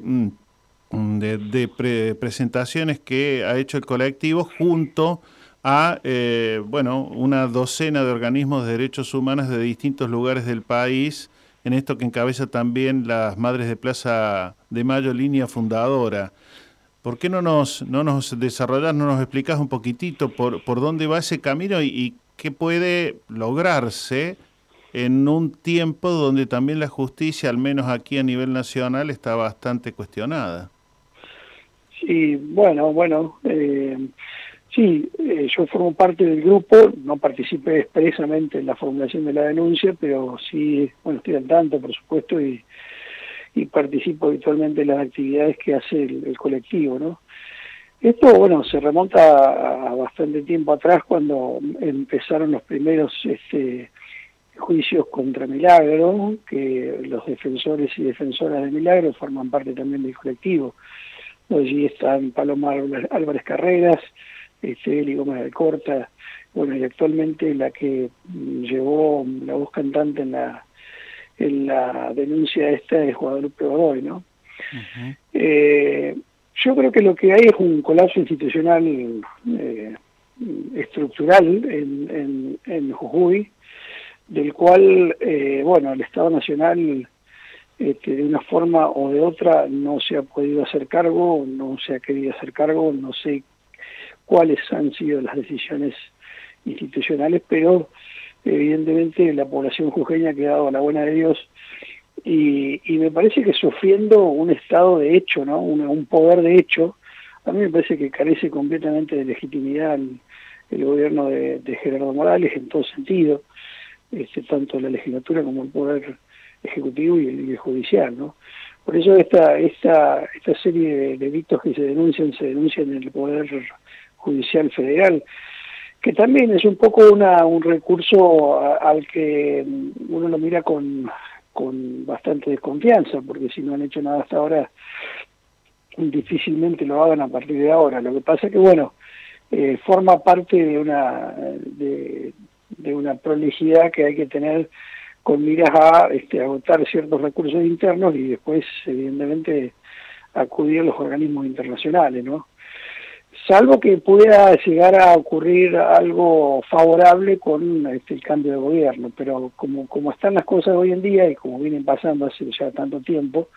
mm, de, presentaciones que ha hecho el colectivo junto a eh, bueno, una docena de organismos de derechos humanos de distintos lugares del país, en esto que encabeza también las Madres de Plaza de Mayo, línea fundadora. ¿Por qué no nos, no nos desarrollas, no nos explicas un poquitito por, por dónde va ese camino y, qué puede lograrse en un tiempo donde también la justicia, al menos aquí a nivel nacional, está bastante cuestionada? Sí, bueno, bueno, eh, sí, eh, yo formo parte del grupo, no participé expresamente en la formulación de la denuncia, pero sí, bueno, estoy al tanto, por supuesto, y participo habitualmente en las actividades que hace el, colectivo, ¿no? Esto, bueno, se remonta a, bastante tiempo atrás cuando empezaron los primeros este, juicios contra Milagro, que los defensores y defensoras de Milagro forman parte también del colectivo. Allí están Paloma Álvarez Carreras, este, Eli Gómez de Corta, bueno, y actualmente la que llevó la voz cantante en la en la denuncia esta de Guadalupe Godoy, ¿no? eh, yo creo que lo que hay es un colapso institucional eh, estructural en, en, en, Jujuy, del cual, eh, bueno, el Estado Nacional este, de una forma o de otra no se ha podido hacer cargo, no se ha querido hacer cargo, no sé cuáles han sido las decisiones institucionales, pero evidentemente la población jujeña ha quedado a la buena de Dios y, me parece que sufriendo un estado de hecho, ¿no? un, poder de hecho, a mí me parece que carece completamente de legitimidad el, gobierno de, Gerardo Morales en todo sentido, este, tanto la legislatura como el poder ejecutivo y el, judicial, ¿no? Por eso esta, esta, esta serie de delitos que se denuncian, se denuncian en el Poder Judicial Federal que también es un poco una, un recurso al que uno lo mira con, con bastante desconfianza, porque si no han hecho nada hasta ahora, difícilmente lo hagan a partir de ahora. Lo que pasa que, bueno, eh, forma parte de una, de, de, una prolijidad que hay que tener con miras a este, agotar ciertos recursos internos y después, evidentemente, acudir a los organismos internacionales, ¿no? salvo que pueda llegar a ocurrir algo favorable con este, el cambio de gobierno, pero como, como están las cosas hoy en día y como vienen pasando hace ya tanto tiempo,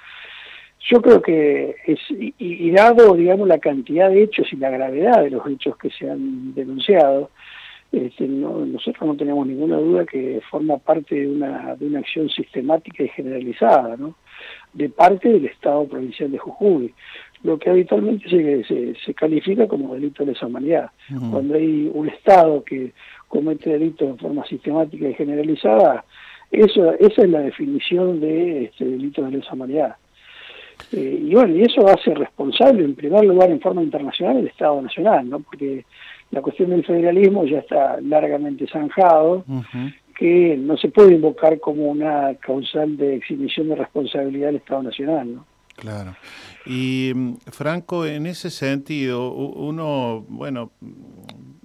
yo creo que es, y, dado, digamos, la cantidad de hechos y la gravedad de los hechos que se han denunciado, este, nosotros no tenemos ninguna duda que forma parte de una, de una acción sistemática y generalizada, ¿no? de parte del Estado provincial de Jujuy lo que habitualmente se, se, califica como delito de lesa humanidad. Cuando hay un Estado que comete delitos en forma sistemática y generalizada, eso, esa es la definición de este delito de lesa humanidad. Eh, y bueno, y eso hace responsable en primer lugar en forma internacional el Estado Nacional, ¿no? porque la cuestión del federalismo ya está largamente zanjado, que no se puede invocar como una causal de exhibición de responsabilidad del Estado Nacional. ¿no? Claro. Y mm, Franco, en ese sentido, uno, bueno,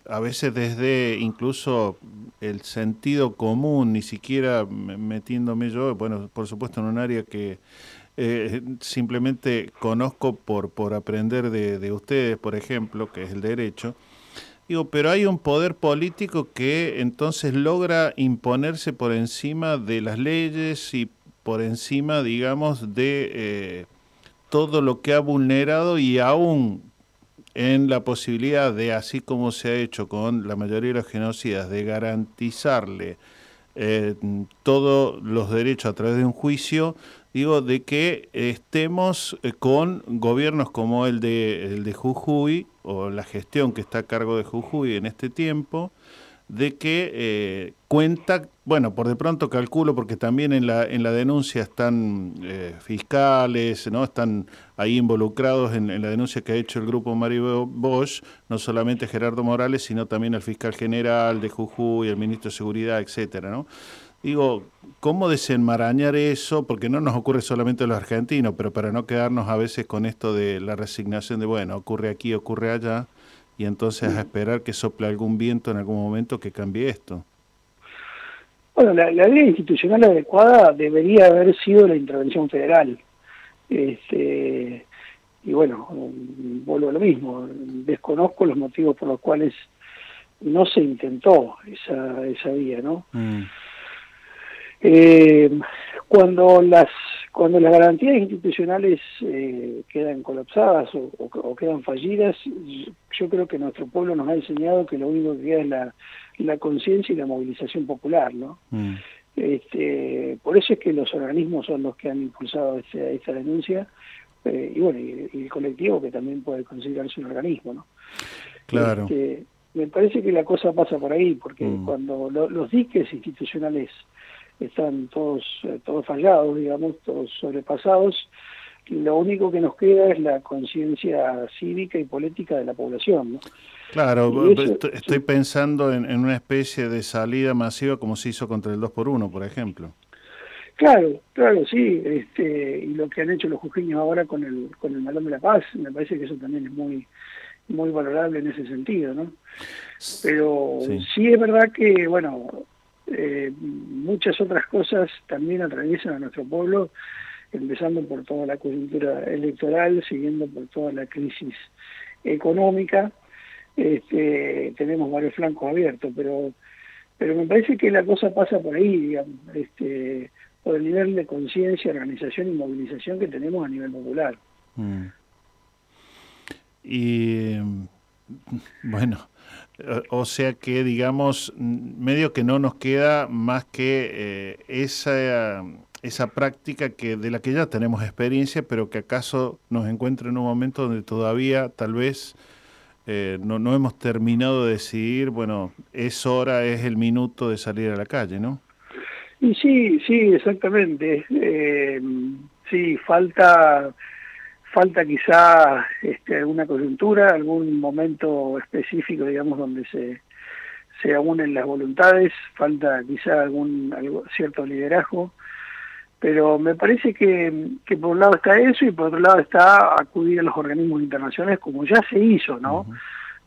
a veces desde incluso el sentido común, ni siquiera metiéndome yo, bueno, por supuesto en un área que eh, simplemente conozco por, por aprender de, de ustedes, por ejemplo, que es el derecho, Digo, pero hay un poder político que entonces logra imponerse por encima de las leyes y por encima, digamos, de eh, todo lo que ha vulnerado y aún en la posibilidad de, así como se ha hecho con la mayoría de los genocidas, de garantizarle eh, todos los derechos a través de un juicio, digo, de que estemos eh, con gobiernos como el de, el de Jujuy o la gestión que está a cargo de Jujuy en este tiempo, de que eh, cuenta, bueno, por de pronto calculo, porque también en la, en la denuncia están eh, fiscales, ¿no? Están ahí involucrados en, la denuncia que ha hecho el grupo Mario Bosch, no solamente Gerardo Morales, sino también el fiscal general de Jujuy, el ministro de Seguridad, etcétera, ¿no? Digo, ¿cómo desenmarañar eso? Porque no nos ocurre solamente a los argentinos, pero para no quedarnos a veces con esto de la resignación de, bueno, ocurre aquí, ocurre allá, y entonces a esperar que sople algún viento en algún momento que cambie esto. Bueno, la, la vía institucional adecuada debería haber sido la intervención federal. Este, y bueno, mm, vuelvo a lo mismo, desconozco los motivos por los cuales no se intentó esa, esa vía, ¿no? Eh, cuando las cuando las garantías institucionales eh, quedan colapsadas o, o- o quedan fallidas, yo creo que nuestro pueblo nos ha enseñado que lo único que queda es la, la conciencia y la movilización popular, ¿no? Este, por eso es que los organismos son los que han impulsado este- esta denuncia eh, y bueno, y, y el colectivo que también puede considerarse un organismo, ¿no? Claro. Este, me parece que la cosa pasa por ahí, porque cuando lo- los diques institucionales están todos, eh, todos fallados, digamos, todos sobrepasados, lo único que nos queda es la conciencia cívica y política de la población, ¿no? Claro, Y eso- estoy, estoy pensando en, en una especie de salida masiva como se hizo contra el 2 por 1 por ejemplo. Claro, claro, sí, este, y lo que han hecho los jujeños ahora con el, con el Malón de la Paz, me parece que eso también es muy, muy valorable en ese sentido, ¿no? Pero sí, es verdad que, bueno, eh, muchas otras cosas también atraviesan a nuestro pueblo, empezando por toda la coyuntura electoral, siguiendo por toda la crisis económica, este, tenemos varios flancos abiertos, pero pero me parece que la cosa pasa por ahí, digamos, este, por el nivel de conciencia, organización y movilización que tenemos a nivel popular. Mm. Y mm, bueno, eh, o sea que digamos, medio que no nos queda más que eh, esa, esa práctica que de la que ya tenemos experiencia, pero que acaso nos encuentra en un momento donde todavía tal vez eh, no, no hemos terminado de decidir, bueno, es hora, es el minuto de salir a la calle, ¿no? Y sí, sí, exactamente. Eh, sí, falta falta quizá este, alguna coyuntura, algún momento específico, digamos, donde se, se unen las voluntades, falta quizá algún algo, cierto liderazgo, pero me parece que, que por un lado está eso y por otro lado está acudir a los organismos internacionales como ya se hizo, ¿no?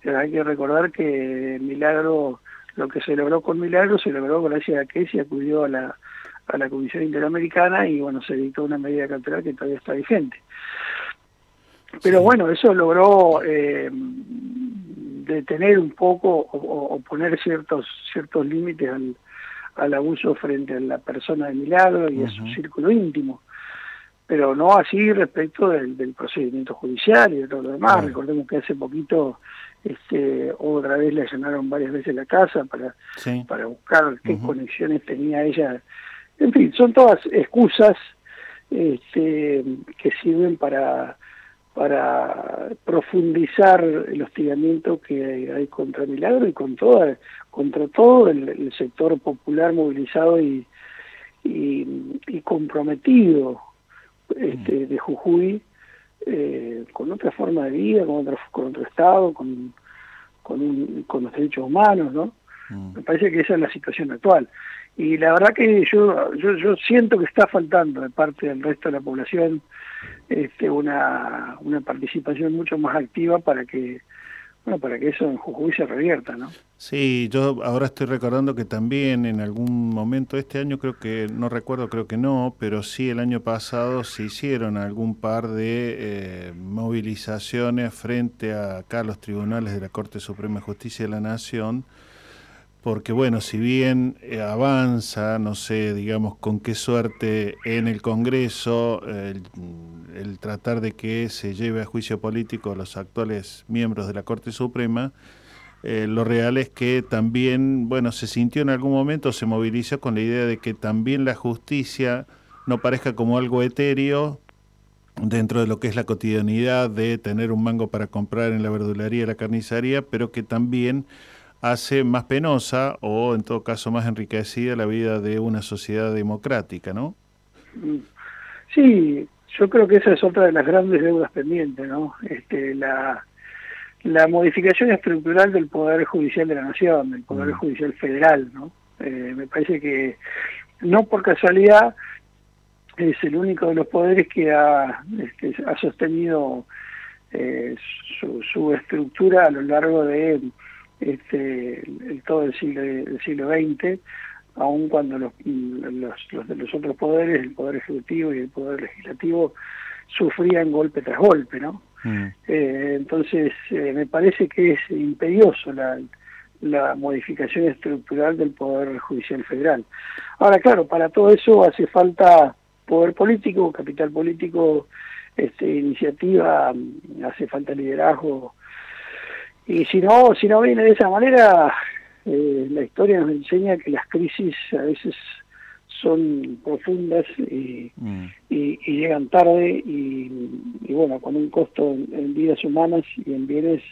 Pero hay que recordar que Milagro, lo que se logró con Milagro, se logró gracias a que se acudió a la, a la Comisión Interamericana y bueno, se dictó una medida cautelar que todavía está vigente. Pero bueno, eso logró eh, detener un poco o, poner ciertos ciertos límites al, al abuso frente a la persona de Milagro y a su círculo íntimo. Pero no así respecto del, del procedimiento judicial y de todo lo demás. Recordemos que hace poquito este, otra vez le allanaron varias veces la casa para, Sí. para buscar qué conexiones tenía ella. En fin, son todas excusas este, que sirven para para profundizar el hostigamiento que hay contra Milagro y con toda, contra todo el, el sector popular movilizado y, y, y comprometido este, de Jujuy eh, con otra forma de vida, con otro, con otro Estado, con, con, un- con los derechos humanos, ¿no? Me parece que esa es la situación actual. Y la verdad que yo, yo, yo siento que está faltando de parte del resto de la población este, una, una participación mucho más activa para que bueno para que eso en Jujuy se revierta, ¿no? Sí, yo ahora estoy recordando que también en algún momento este año creo que no recuerdo, creo que no, pero sí el año pasado se hicieron algún par de eh, movilizaciones frente a acá a los tribunales de la Corte Suprema de Justicia de la Nación, porque bueno, si bien eh, avanza, no sé, digamos con qué suerte en el Congreso el, tratar de que se lleve a juicio político a los actuales miembros de la Corte Suprema, eh, lo real es que también, bueno, se sintió en algún momento, se movilizó con la idea de que también la justicia no parezca como algo etéreo dentro de lo que es la cotidianidad de tener un mango para comprar en la verdulería, la carnicería, pero que también hace más penosa o en todo caso más enriquecida la vida de una sociedad democrática, ¿no? Mm. Sí, yo creo que esa es otra de las grandes deudas pendientes, ¿no? Este, la, la modificación estructural del Poder Judicial de la Nación, del Poder Judicial Federal, ¿no? Eh, me parece que, no por casualidad es el único de los poderes que ha, este, ha sostenido eh, su, su, estructura a lo largo de este, el, todo el siglo, el siglo XX, aun cuando los, los, los, de los otros poderes, el poder ejecutivo y el poder legislativo, sufrían golpe tras golpe, ¿no? Mm. Eh, entonces, eh, me parece que es imperioso la, la modificación estructural del Poder Judicial Federal. Ahora, claro, para todo eso hace falta poder político, capital político, este, iniciativa, hace falta liderazgo. Y si no, si no viene de esa manera, eh, la historia nos enseña que las crisis a veces son profundas y, mm. y, y llegan tarde y, y, bueno, con un costo en, en vidas humanas y en bienes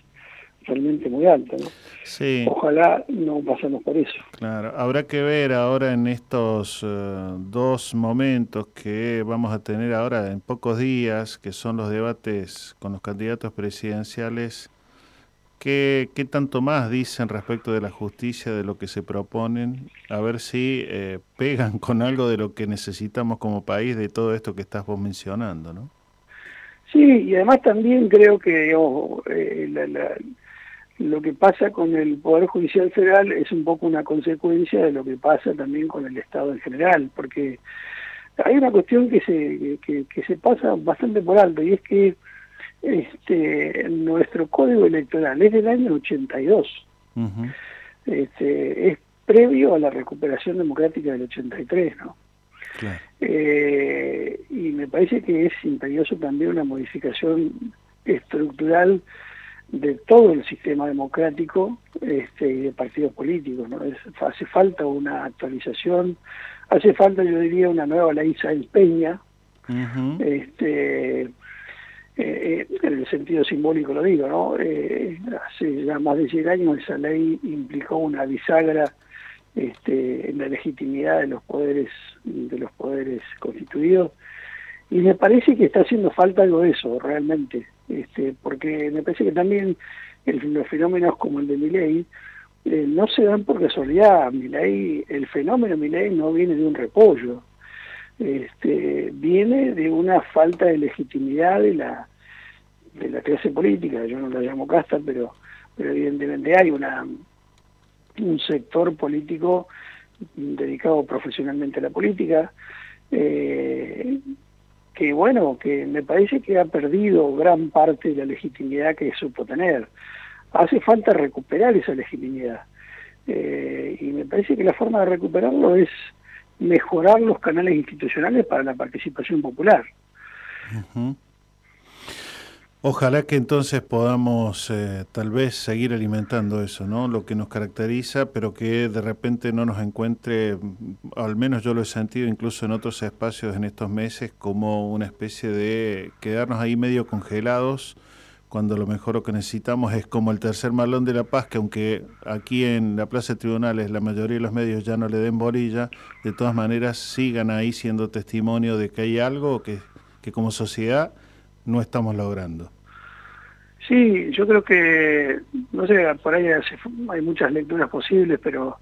realmente muy alto. ¿no? Sí. Ojalá no pasemos por eso. Claro, habrá que ver ahora en estos uh, dos momentos que vamos a tener ahora en pocos días, que son los debates con los candidatos presidenciales, ¿qué, qué tanto más dicen respecto de la justicia, de lo que se proponen? A ver si eh, pegan <laughs> con algo de lo que necesitamos como país, de todo esto que estás vos mencionando, ¿no? Sí, y además también creo que oh, eh, la, la lo que pasa con el Poder Judicial Federal es un poco una consecuencia de lo que pasa también con el Estado en general, porque hay una cuestión que se, que, que se pasa bastante por alto y es que este nuestro código electoral es del año 82. Uh -huh. este, es previo a la recuperación democrática del 83, ¿no? Claro. Eh, y me parece que es imperioso también una modificación estructural de todo el sistema democrático este, y de partidos políticos. ¿no? Es, hace falta una actualización, hace falta, yo diría, una nueva ley Sáenz Peña, uh -huh. este, eh, en el sentido simbólico lo digo, ¿no? Eh, hace ya más de 100 años esa ley implicó una bisagra este, en la legitimidad de los poderes de los poderes constituidos y me parece que está haciendo falta algo de eso realmente este, porque me parece que también el, los fenómenos como el de Miley eh, no se dan por casualidad. Milei, el fenómeno Milei no viene de un repollo, este, viene de una falta de legitimidad de la de la clase política. Yo no la llamo casta, pero pero evidentemente hay una un sector político dedicado profesionalmente a la política eh, que bueno, que me parece que ha perdido gran parte de la legitimidad que supo tener. Hace falta recuperar esa legitimidad. Eh, y me parece que la forma de recuperarlo es mejorar los canales institucionales para la participación popular. Ojalá que entonces podamos eh, tal vez seguir alimentando eso, ¿no? Lo que nos caracteriza, pero que de repente no nos encuentre, al menos yo lo he sentido incluso en otros espacios en estos meses, como una especie de quedarnos ahí medio congelados, cuando lo mejor lo que necesitamos es como el tercer malón de la paz, que aunque aquí en la Plaza de Tribunales la mayoría de los medios ya no le den bolilla, de todas maneras sigan ahí siendo testimonio de que hay algo que, que como sociedad no estamos logrando. Sí, yo creo que, no sé, por ahí hay muchas lecturas posibles, pero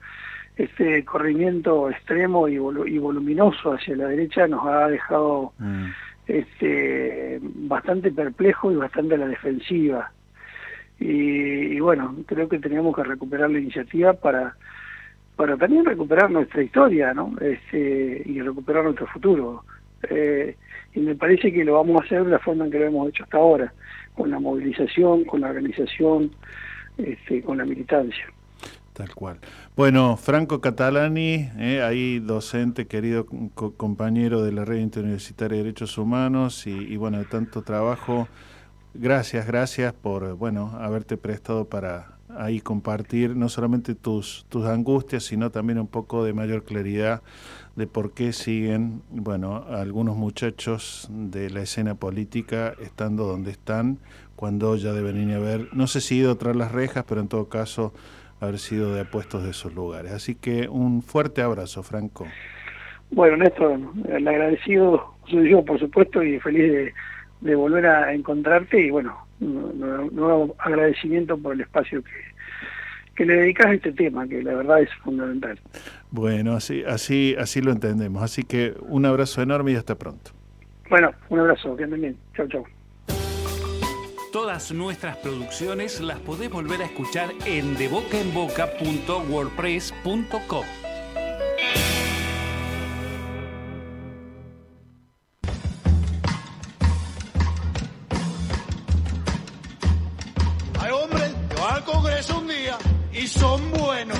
este corrimiento extremo y, vol y voluminoso hacia la derecha nos ha dejado mm. Este bastante perplejo y bastante a la defensiva. Y, y, bueno, creo que tenemos que recuperar la iniciativa para para también recuperar nuestra historia, ¿no? Este, y recuperar nuestro futuro. Eh, y me parece que lo vamos a hacer de la forma en que lo hemos hecho hasta ahora con la movilización, con la organización, este, con la militancia. Tal cual. Bueno, Franco Catalani, eh, ahí docente, querido co compañero de la Red Interuniversitaria de Derechos Humanos y, y, bueno, de tanto trabajo. Gracias, gracias por, bueno, haberte prestado para ahí compartir no solamente tus, tus angustias, sino también un poco de mayor claridad de por qué siguen, bueno, algunos muchachos de la escena política estando donde están, cuando ya deben ir a ver, no sé si ido tras las rejas, pero en todo caso haber sido de apuestos de esos lugares. Así que un fuerte abrazo, Franco. Bueno, Néstor, el agradecido soy yo, por supuesto, y feliz de, de volver a encontrarte y bueno, nuevo, nuevo agradecimiento por el espacio que, que le dedicas a este tema, que la verdad es fundamental. Bueno, así, así, así lo entendemos. Así que un abrazo enorme y hasta pronto. Bueno, un abrazo, que anden bien. Chau, chau. Todas nuestras producciones las podés volver a escuchar en debocaenboca.wordpress.com. Hay hombres que van al Congreso un día y son buenos.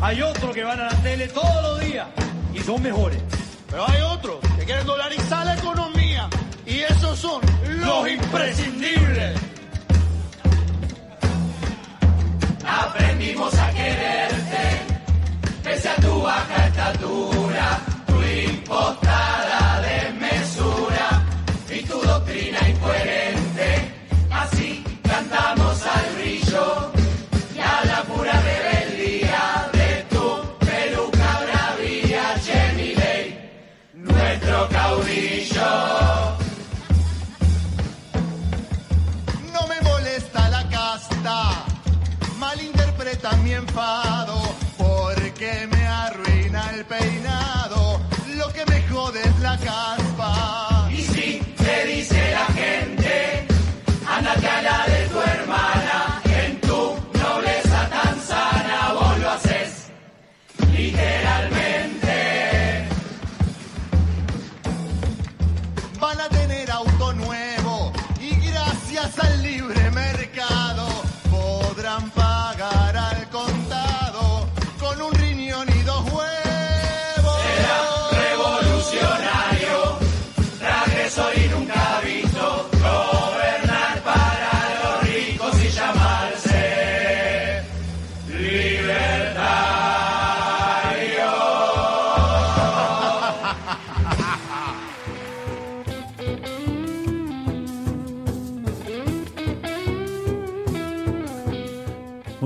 Hay otros que van a la tele todos los días y son mejores. Pero hay otros que quieren dolarizar la economía y esos son los imprescindibles. Aprendimos a quererte, pese a tu baja estatura, tu impostada desmesura y tu doctrina incoherente. Así cantamos porque me arruina el peinado. Lo que me jode es la caspa.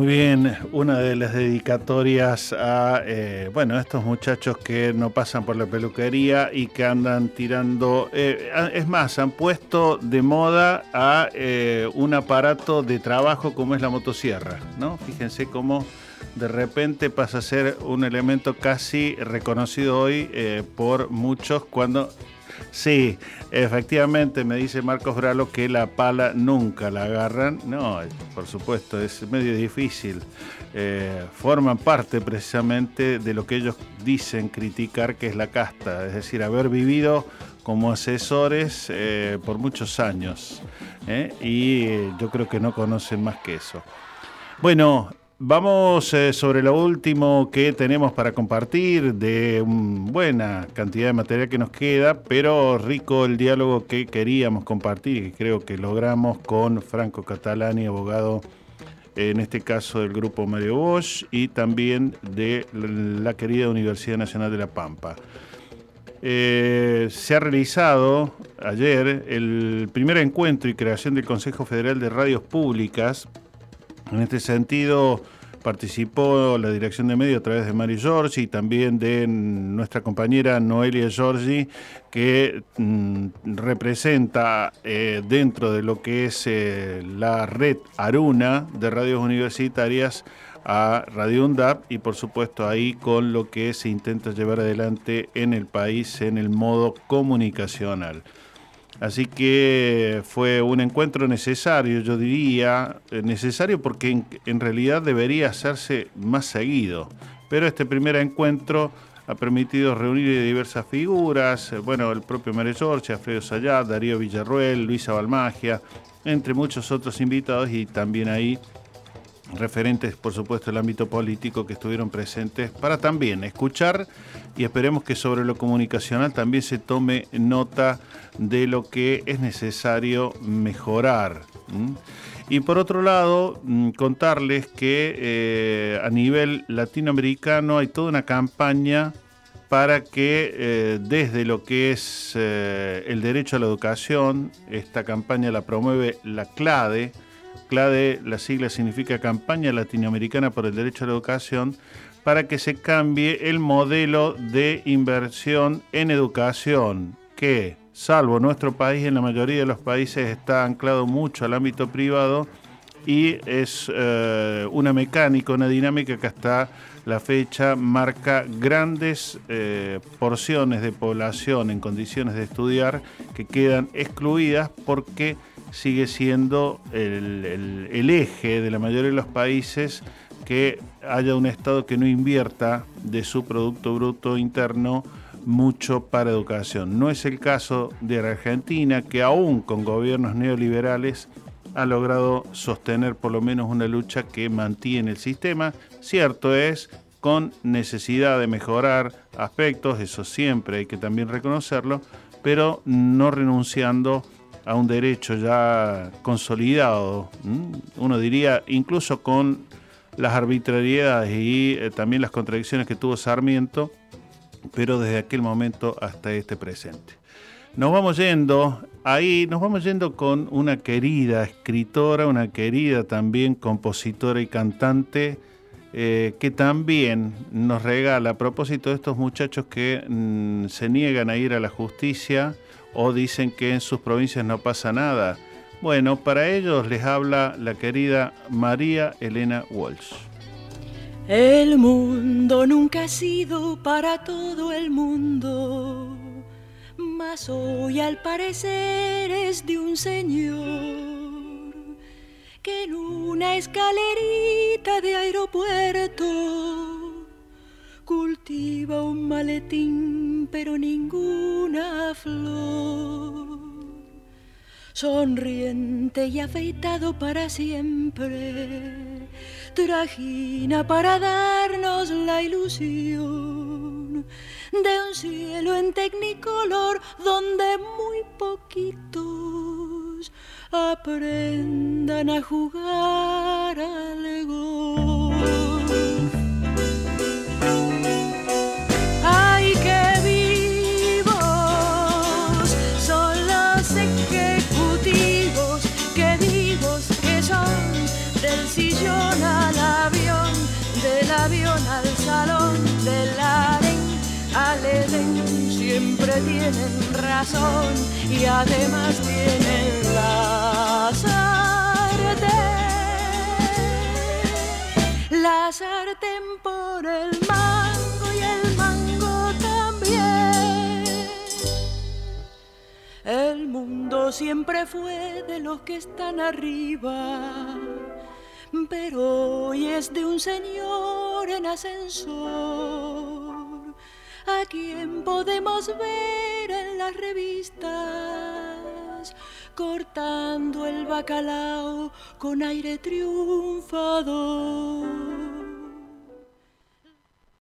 Muy bien, una de las dedicatorias a eh, bueno estos muchachos que no pasan por la peluquería y que andan tirando, eh, es más, han puesto de moda a eh, un aparato de trabajo como es la motosierra, ¿no? Fíjense cómo de repente pasa a ser un elemento casi reconocido hoy eh, por muchos cuando Sí, efectivamente me dice Marcos Bralo que la pala nunca la agarran. No, por supuesto, es medio difícil. Eh, forman parte precisamente de lo que ellos dicen criticar que es la casta, es decir, haber vivido como asesores eh, por muchos años. ¿eh? Y eh, yo creo que no conocen más que eso. Bueno, vamos eh, sobre lo último que tenemos para compartir de una buena cantidad de material que nos queda, pero rico el diálogo que queríamos compartir y que creo que logramos con Franco Catalani, abogado en este caso del grupo Mario Bosch y también de la querida Universidad Nacional de La Pampa. Eh, se ha realizado ayer el primer encuentro y creación del Consejo Federal de Radios Públicas. En este sentido, participó la dirección de medio a través de Mario Giorgi y también de nuestra compañera Noelia Giorgi, que mm, representa eh, dentro de lo que es eh, la red Aruna de radios universitarias a Radio UNDAP y por supuesto ahí con lo que se intenta llevar adelante en el país en el modo comunicacional. Así que fue un encuentro necesario, yo diría, eh, necesario porque en, realidad debería hacerse más seguido. Pero este primer encuentro ha permitido reunir diversas figuras, eh, bueno, el propio Mario Giorgi, Alfredo Sayat, Darío Villarruel, Luisa Balmagia, entre muchos otros invitados y también ahí referentes, por supuesto, del ámbito político que estuvieron presentes para también escuchar y esperemos que sobre lo comunicacional también se tome nota de lo que es necesario mejorar. Y por otro lado, mm, contarles que eh, a nivel latinoamericano hay toda una campaña para que eh, desde lo que es eh, el derecho a la educación, esta campaña la promueve la CLADE, CLADE, la sigla significa Campaña Latinoamericana por el Derecho a la Educación, para que se cambie el modelo de inversión en educación, que, salvo nuestro país, en la mayoría de los países está anclado mucho al ámbito privado y es eh, una mecánica, una dinámica que hasta la fecha marca grandes eh, porciones de población en condiciones de estudiar que quedan excluidas porque sigue siendo el, el eje de la mayoría de los países que haya un Estado que no invierta de su Producto Bruto Interno mucho para educación. No es el caso de Argentina, que aún con gobiernos neoliberales ha logrado sostener por lo menos una lucha que mantiene el sistema. Cierto es, con necesidad de mejorar aspectos, eso siempre hay que también reconocerlo, pero no renunciando a un derecho ya consolidado, uno diría incluso con las arbitrariedades y eh, también las contradicciones que tuvo Sarmiento, pero desde aquel momento hasta este presente. Nos vamos yendo, ahí nos vamos yendo con una querida escritora, una querida también compositora y cantante, eh, que también nos regala, a propósito de estos muchachos que mm, se niegan a ir a la justicia o dicen que en sus provincias no pasa nada. Bueno, para ellos les habla la querida María Elena Walsh. El mundo nunca ha sido para todo el mundo, mas hoy al parecer es de un señor que en una escalerita de aeropuerto cultiva un maletín pero ninguna flor. Sonriente y afeitado para siempre, trajina para darnos la ilusión de un cielo en tecnicolor donde muy poquitos aprendan a jugar al gol. Siempre tienen razón y además tienen la sartén. La sartén por el mango y el mango también. El mundo siempre fue de los que están arriba pero hoy es de un señor en ascensor a quien podemos ver en las revistas cortando el bacalao con aire triunfador.